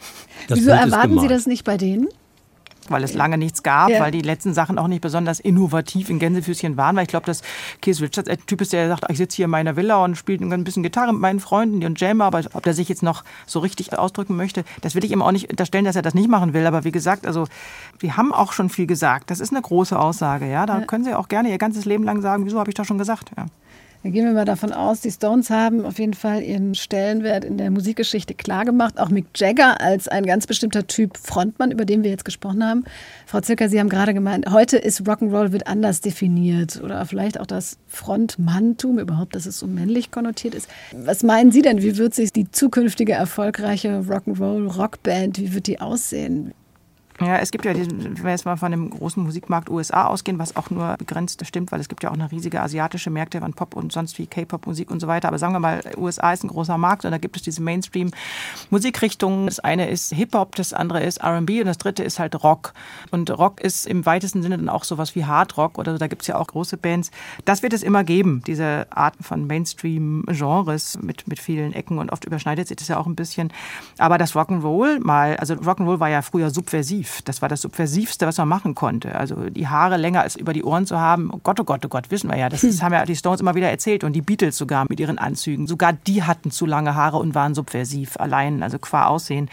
Das Wieso erwarten Sie das nicht bei denen? weil es lange nichts gab, ja. weil die letzten Sachen auch nicht besonders innovativ in Gänsefüßchen waren, weil ich glaube, dass Keith Richards ein Typ ist, der sagt, ich sitze hier in meiner Villa und spiele ein bisschen Gitarre mit meinen Freunden und jamme, aber ob der sich jetzt noch so richtig ausdrücken möchte, das will ich ihm auch nicht unterstellen, dass er das nicht machen will, aber wie gesagt, also wir haben auch schon viel gesagt. Das ist eine große Aussage, ja, da ja. können Sie auch gerne Ihr ganzes Leben lang sagen, wieso habe ich das schon gesagt, ja. Da gehen wir mal davon aus, die Stones haben auf jeden Fall ihren Stellenwert in der Musikgeschichte klargemacht. Auch Mick Jagger als ein ganz bestimmter Typ Frontmann, über den wir jetzt gesprochen haben. Frau Zirker, Sie haben gerade gemeint, heute ist Rock'n'Roll wird anders definiert oder vielleicht auch das Frontmanntum überhaupt, dass es so männlich konnotiert ist. Was meinen Sie denn, wie wird sich die zukünftige erfolgreiche Rock'n'Roll Rockband, wie wird die aussehen? Ja, es gibt ja, diesen, wenn wir jetzt mal von dem großen Musikmarkt USA ausgehen, was auch nur begrenzt stimmt, weil es gibt ja auch eine riesige asiatische Märkte von Pop und sonst wie K-Pop-Musik und so weiter. Aber sagen wir mal, USA ist ein großer Markt und da gibt es diese Mainstream-Musikrichtungen. Das eine ist Hip-Hop, das andere ist R&B und das dritte ist halt Rock. Und Rock ist im weitesten Sinne dann auch sowas wie Hard Rock oder so. Da gibt es ja auch große Bands. Das wird es immer geben, diese Arten von Mainstream-Genres mit, mit vielen Ecken und oft überschneidet sich das ja auch ein bisschen. Aber das Rock'n'Roll mal, also Rock'n'Roll war ja früher subversiv das war das Subversivste, was man machen konnte. Also die Haare länger als über die Ohren zu haben. Oh Gott, oh Gott, oh Gott, wissen wir ja. Das, das haben ja die Stones immer wieder erzählt. Und die Beatles sogar mit ihren Anzügen. Sogar die hatten zu lange Haare und waren subversiv. Allein, also qua Aussehen.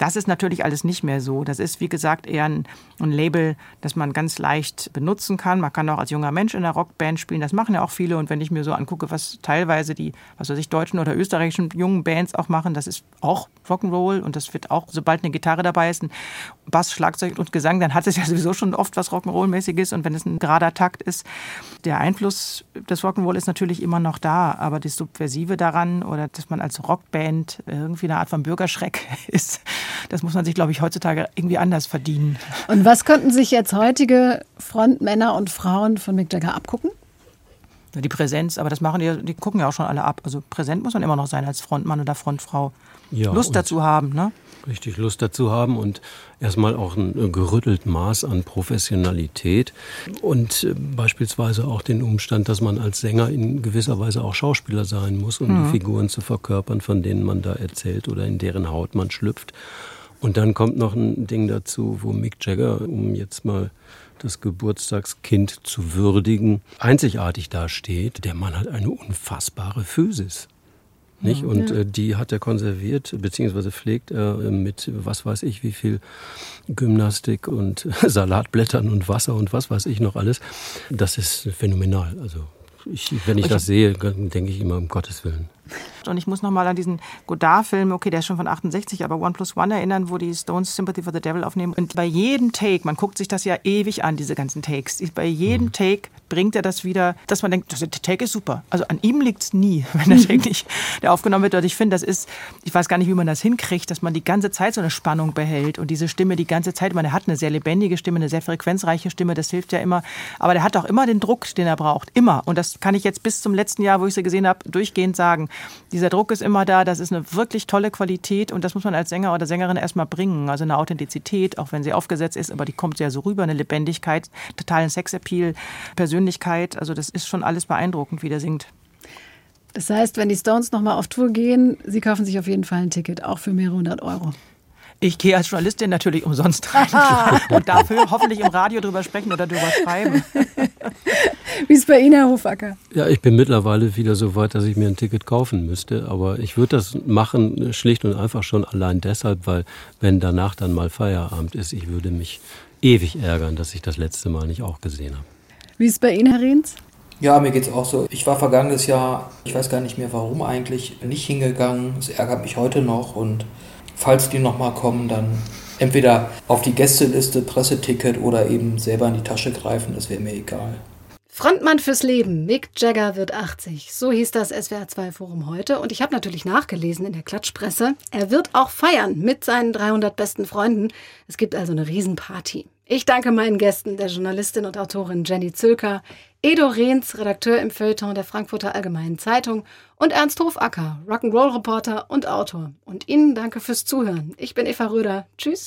Das ist natürlich alles nicht mehr so. Das ist, wie gesagt, eher ein, ein, Label, das man ganz leicht benutzen kann. Man kann auch als junger Mensch in der Rockband spielen. Das machen ja auch viele. Und wenn ich mir so angucke, was teilweise die, was weiß ich, deutschen oder österreichischen jungen Bands auch machen, das ist auch Rock'n'Roll. Und das wird auch, sobald eine Gitarre dabei ist, ein Bass, Schlagzeug und Gesang, dann hat es ja sowieso schon oft was Rock'n'Roll-mäßiges. Und wenn es ein gerader Takt ist, der Einfluss des Rock'n'Roll ist natürlich immer noch da. Aber das Subversive daran oder dass man als Rockband irgendwie eine Art von Bürgerschreck ist, das muss man sich, glaube ich, heutzutage irgendwie anders verdienen. Und was könnten sich jetzt heutige Frontmänner und Frauen von Mick Jagger abgucken? Die Präsenz, aber das machen die, die gucken ja auch schon alle ab. Also präsent muss man immer noch sein als Frontmann oder Frontfrau. Ja, Lust dazu haben, ne? Richtig Lust dazu haben und erstmal auch ein gerüttelt Maß an Professionalität und äh, beispielsweise auch den Umstand, dass man als Sänger in gewisser Weise auch Schauspieler sein muss, um mhm. die Figuren zu verkörpern, von denen man da erzählt oder in deren Haut man schlüpft. Und dann kommt noch ein Ding dazu, wo Mick Jagger, um jetzt mal das Geburtstagskind zu würdigen, einzigartig dasteht. Der Mann hat eine unfassbare Physis. Nicht? Und äh, die hat er konserviert, beziehungsweise pflegt er mit, was weiß ich, wie viel Gymnastik und Salatblättern und Wasser und was weiß ich noch alles. Das ist phänomenal. Also ich, wenn ich das sehe, denke ich immer, um Gottes Willen. Und ich muss nochmal an diesen Godard-Film, okay, der ist schon von 68, aber One Plus One erinnern, wo die Stones Sympathy for the Devil aufnehmen. Und bei jedem Take, man guckt sich das ja ewig an, diese ganzen Takes, bei jedem mhm. Take bringt er das wieder, dass man denkt, der Take ist super. Also an ihm liegt es nie, wenn der Take nicht der aufgenommen wird. Und ich finde, das ist, ich weiß gar nicht, wie man das hinkriegt, dass man die ganze Zeit so eine Spannung behält und diese Stimme die ganze Zeit, man, er hat eine sehr lebendige Stimme, eine sehr frequenzreiche Stimme, das hilft ja immer. Aber der hat auch immer den Druck, den er braucht. Immer. Und das kann ich jetzt bis zum letzten Jahr, wo ich sie gesehen habe, durchgehend sagen. Dieser Druck ist immer da, das ist eine wirklich tolle Qualität und das muss man als Sänger oder Sängerin erstmal bringen. Also eine Authentizität, auch wenn sie aufgesetzt ist, aber die kommt ja so rüber, eine Lebendigkeit, totalen Sexappeal, Persönlichkeit. Also das ist schon alles beeindruckend, wie der singt. Das heißt, wenn die Stones nochmal auf Tour gehen, sie kaufen sich auf jeden Fall ein Ticket, auch für mehrere hundert Euro. Ich gehe als Journalistin natürlich umsonst rein und dafür hoffentlich im Radio drüber sprechen oder drüber schreiben. Wie ist bei Ihnen, Herr Hofacker? Ja, ich bin mittlerweile wieder so weit, dass ich mir ein Ticket kaufen müsste. Aber ich würde das machen, schlicht und einfach schon allein deshalb, weil wenn danach dann mal Feierabend ist, ich würde mich ewig ärgern, dass ich das letzte Mal nicht auch gesehen habe. Wie ist bei Ihnen, Herr Riens? Ja, mir geht es auch so. Ich war vergangenes Jahr, ich weiß gar nicht mehr warum eigentlich, nicht hingegangen. Es ärgert mich heute noch und falls die nochmal kommen, dann entweder auf die Gästeliste, Presseticket oder eben selber in die Tasche greifen, das wäre mir egal. Frontmann fürs Leben, Mick Jagger wird 80. So hieß das SWR2 Forum heute. Und ich habe natürlich nachgelesen in der Klatschpresse. Er wird auch feiern mit seinen 300 besten Freunden. Es gibt also eine Riesenparty. Ich danke meinen Gästen, der Journalistin und Autorin Jenny Zülker, Edo Rehns, Redakteur im Feuilleton der Frankfurter Allgemeinen Zeitung und Ernst Hofacker, Rock'n'Roll-Reporter und Autor. Und Ihnen danke fürs Zuhören. Ich bin Eva Röder. Tschüss.